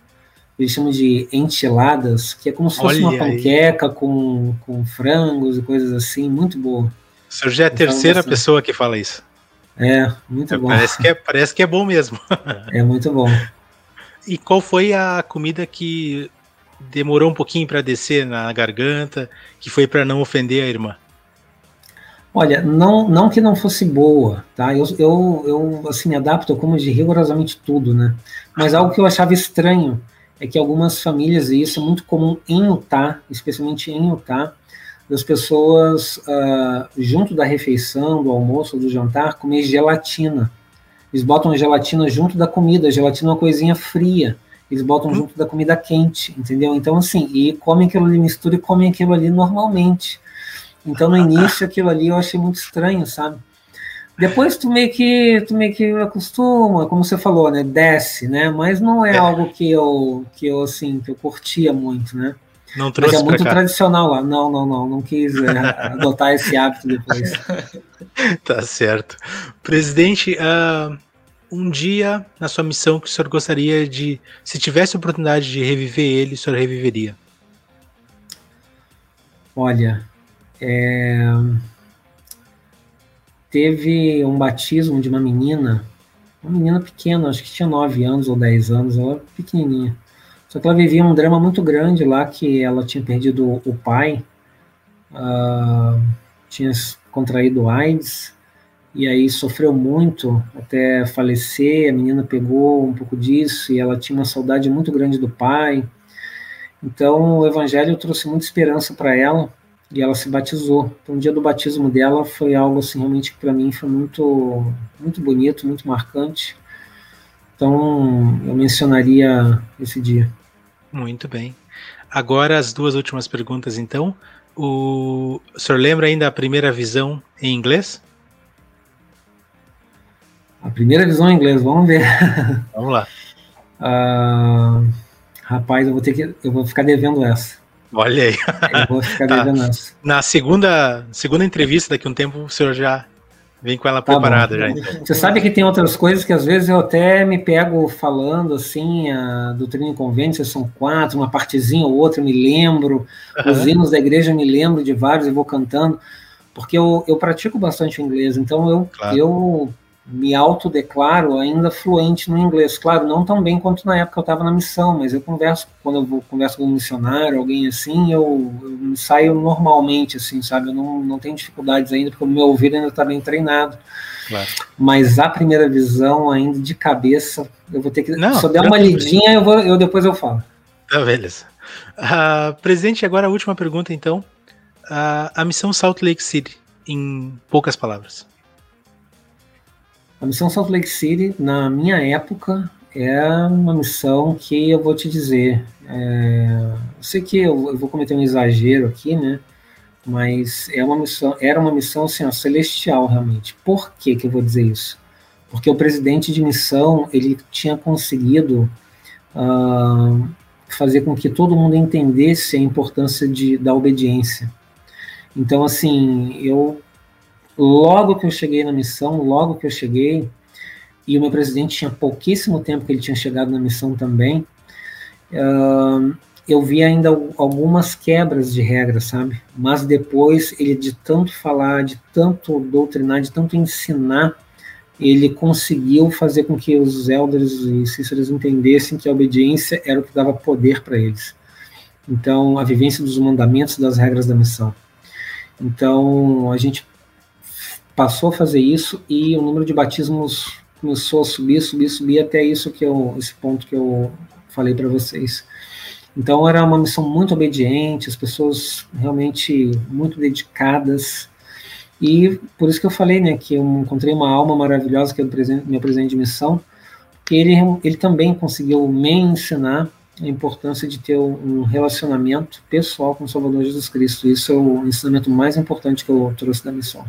Eles chamam de enchiladas, que é como se fosse Olha uma panqueca com, com frangos e coisas assim, muito boa. O senhor já é a terceira pessoa que fala isso. É, muito bom. Parece que é, parece que é bom mesmo. *laughs* É muito bom. E qual foi a comida que demorou um pouquinho para descer na garganta, que foi para não ofender a irmã? Olha, não, não que não fosse boa, tá? Eu, eu, eu assim, me adapto, eu como de rigorosamente tudo, né? Mas algo que eu achava estranho é que algumas famílias, e isso é muito comum em Utah, especialmente em Utah, as pessoas, uh, junto da refeição, do almoço, do jantar, comer gelatina. Eles botam gelatina junto da comida, a gelatina é uma coisinha fria. Eles botam junto da comida quente, entendeu? Então, assim, e comem aquilo ali, mistura e comem aquilo ali normalmente. Então no início aquilo ali eu achei muito estranho, sabe? Depois tu meio que tu meio que acostuma, como você falou, né? Desce, né? Mas não é, é. algo que eu que eu assim que eu curtia muito, né? Não trouxe Mas é muito tradicional lá. Não, não, não, não quis é, adotar esse hábito depois. *laughs* tá certo. Presidente, uh, um dia na sua missão que o senhor gostaria de, se tivesse a oportunidade de reviver ele, o senhor reviveria? Olha, é, teve um batismo de uma menina, uma menina pequena, acho que tinha 9 anos ou 10 anos, ela pequenininha. Só que ela vivia um drama muito grande lá, que ela tinha perdido o pai, uh, tinha contraído AIDS, e aí sofreu muito até falecer. A menina pegou um pouco disso e ela tinha uma saudade muito grande do pai. Então o evangelho trouxe muita esperança para ela e ela se batizou. Então, o dia do batismo dela foi algo assim realmente que para mim foi muito muito bonito, muito marcante. Então, eu mencionaria esse dia. Muito bem. Agora as duas últimas perguntas então. O, o senhor lembra ainda a primeira visão em inglês? A primeira visão em inglês, vamos ver. Vamos lá. Uh, *laughs* rapaz, eu vou ter que, eu vou ficar devendo essa. Olha aí. Tá. Na segunda, segunda entrevista, daqui a um tempo, o senhor já vem com ela tá preparada. Já, então. Você sabe que tem outras coisas que às vezes eu até me pego falando assim, a doutrina e convênio, são quatro, uma partezinha ou outra, eu me lembro, uhum. os hinos da igreja eu me lembro de vários e vou cantando, porque eu, eu pratico bastante inglês, então eu, claro. eu me autodeclaro ainda fluente no inglês. Claro, não tão bem quanto na época eu estava na missão, mas eu converso, quando eu vou, converso com um missionário, alguém assim, eu, eu saio normalmente, assim, sabe? Eu não, não tenho dificuldades ainda, porque o meu ouvido ainda está bem treinado. Claro. Mas a primeira visão, ainda de cabeça, eu vou ter que. Não, se eu der uma lidinha, eu, vou, eu depois eu falo. Tá, beleza. Uh, presidente, agora a última pergunta, então. Uh, a missão Salt Lake City, em poucas palavras. A missão Salt Lake City, na minha época, é uma missão que eu vou te dizer. É, eu sei que eu, eu, vou cometer um exagero aqui, né? Mas é uma missão, era uma missão assim, ó, celestial, realmente. Por que, que eu vou dizer isso? Porque o presidente de missão ele tinha conseguido uh, fazer com que todo mundo entendesse a importância de, da obediência. Então, assim, eu logo que eu cheguei na missão, logo que eu cheguei, e o meu presidente tinha pouquíssimo tempo que ele tinha chegado na missão também, uh, eu vi ainda algumas quebras de regras, sabe? Mas depois ele de tanto falar, de tanto doutrinar, de tanto ensinar, ele conseguiu fazer com que os elders e cíceros entendessem que a obediência era o que dava poder para eles. Então, a vivência dos mandamentos, das regras da missão. Então, a gente passou a fazer isso e o número de batismos começou a subir, subir, subir até isso que eu, esse ponto que eu falei para vocês. Então era uma missão muito obediente, as pessoas realmente muito dedicadas. E por isso que eu falei, né, que eu encontrei uma alma maravilhosa que é o presente, meu presidente de missão, ele, ele também conseguiu me ensinar a importância de ter um relacionamento pessoal com o Salvador Jesus Cristo. Isso é o ensinamento mais importante que eu trouxe da missão.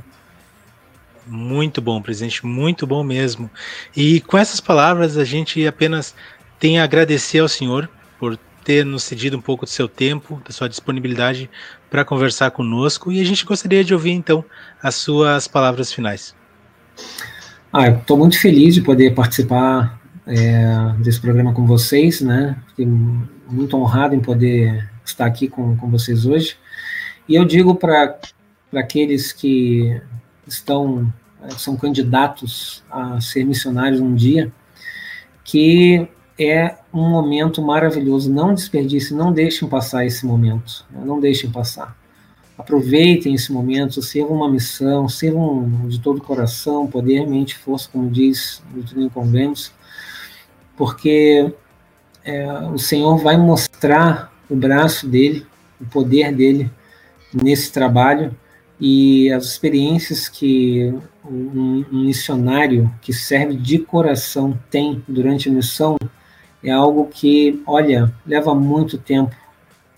Muito bom, presidente, muito bom mesmo. E com essas palavras, a gente apenas tem a agradecer ao senhor por ter nos cedido um pouco do seu tempo, da sua disponibilidade para conversar conosco e a gente gostaria de ouvir então as suas palavras finais. Ah, estou muito feliz de poder participar é, desse programa com vocês, né? Fiquei muito honrado em poder estar aqui com, com vocês hoje. E eu digo para aqueles que estão é, são candidatos a ser missionários um dia que é um momento maravilhoso. Não desperdice, não deixem passar esse momento. Né? Não deixem passar. Aproveitem esse momento, sirvam uma missão, sirvam de todo o coração, poder, mente, força, como diz o Doutrina Convênios, porque é, o Senhor vai mostrar o braço dele, o poder dele nesse trabalho e as experiências que um, um missionário que serve de coração tem durante a missão é algo que, olha, leva muito tempo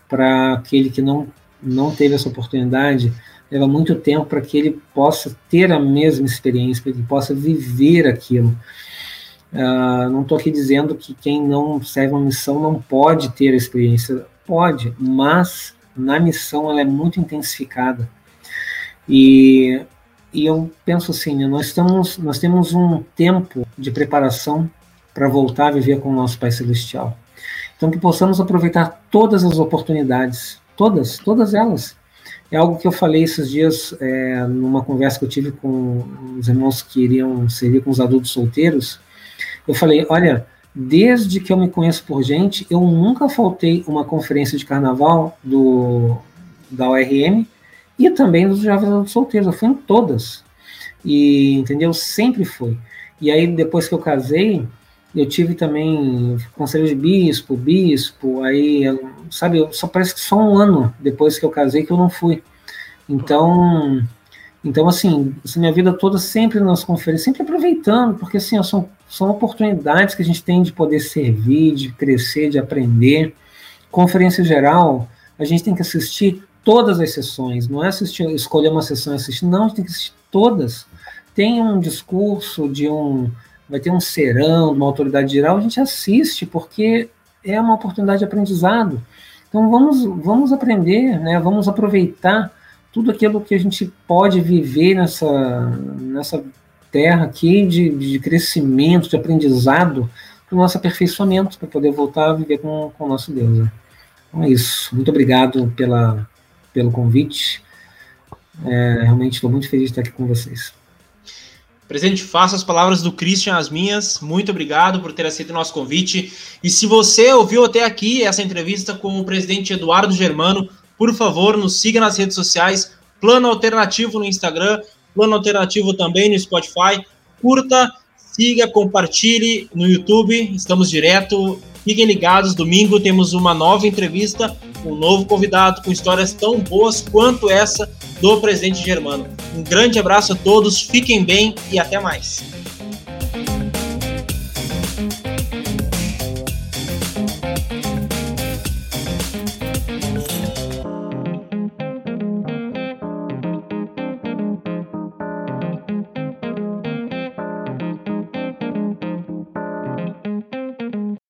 para aquele que não, não teve essa oportunidade, leva muito tempo para que ele possa ter a mesma experiência, para que ele possa viver aquilo. Uh, não estou aqui dizendo que quem não serve uma missão não pode ter a experiência. Pode, mas na missão ela é muito intensificada. E, e eu penso assim, né, nós, estamos, nós temos um tempo de preparação para voltar a viver com o nosso Pai Celestial. Então, que possamos aproveitar todas as oportunidades, todas, todas elas. É algo que eu falei esses dias é, numa conversa que eu tive com os irmãos que iriam servir com os adultos solteiros. Eu falei: olha, desde que eu me conheço por gente, eu nunca faltei uma conferência de carnaval do, da ORM e também dos jovens adultos solteiros. Eu fui em todas. E, entendeu? Sempre foi. E aí, depois que eu casei, eu tive também conselho de bispo, bispo, aí, sabe, só parece que só um ano depois que eu casei que eu não fui. Então, então assim, assim minha vida toda sempre nas conferências, sempre aproveitando, porque assim, são, são oportunidades que a gente tem de poder servir, de crescer, de aprender. Conferência geral, a gente tem que assistir todas as sessões, não é assistir, escolher uma sessão e assistir, não, a gente tem que assistir todas. Tem um discurso de um vai ter um serão, uma autoridade geral, a gente assiste, porque é uma oportunidade de aprendizado. Então vamos, vamos aprender, né? vamos aproveitar tudo aquilo que a gente pode viver nessa, nessa terra aqui de, de crescimento, de aprendizado, para o nosso aperfeiçoamento, para poder voltar a viver com, com o nosso Deus. Né? Então é isso. Muito obrigado pela, pelo convite. É, realmente estou muito feliz de estar aqui com vocês. Presidente, faça as palavras do Christian as minhas. Muito obrigado por ter aceito o nosso convite. E se você ouviu até aqui essa entrevista com o presidente Eduardo Germano, por favor, nos siga nas redes sociais. Plano Alternativo no Instagram, Plano Alternativo também no Spotify. Curta, siga, compartilhe no YouTube. Estamos direto. Fiquem ligados, domingo temos uma nova entrevista, um novo convidado com histórias tão boas quanto essa do presidente Germano. Um grande abraço a todos, fiquem bem e até mais.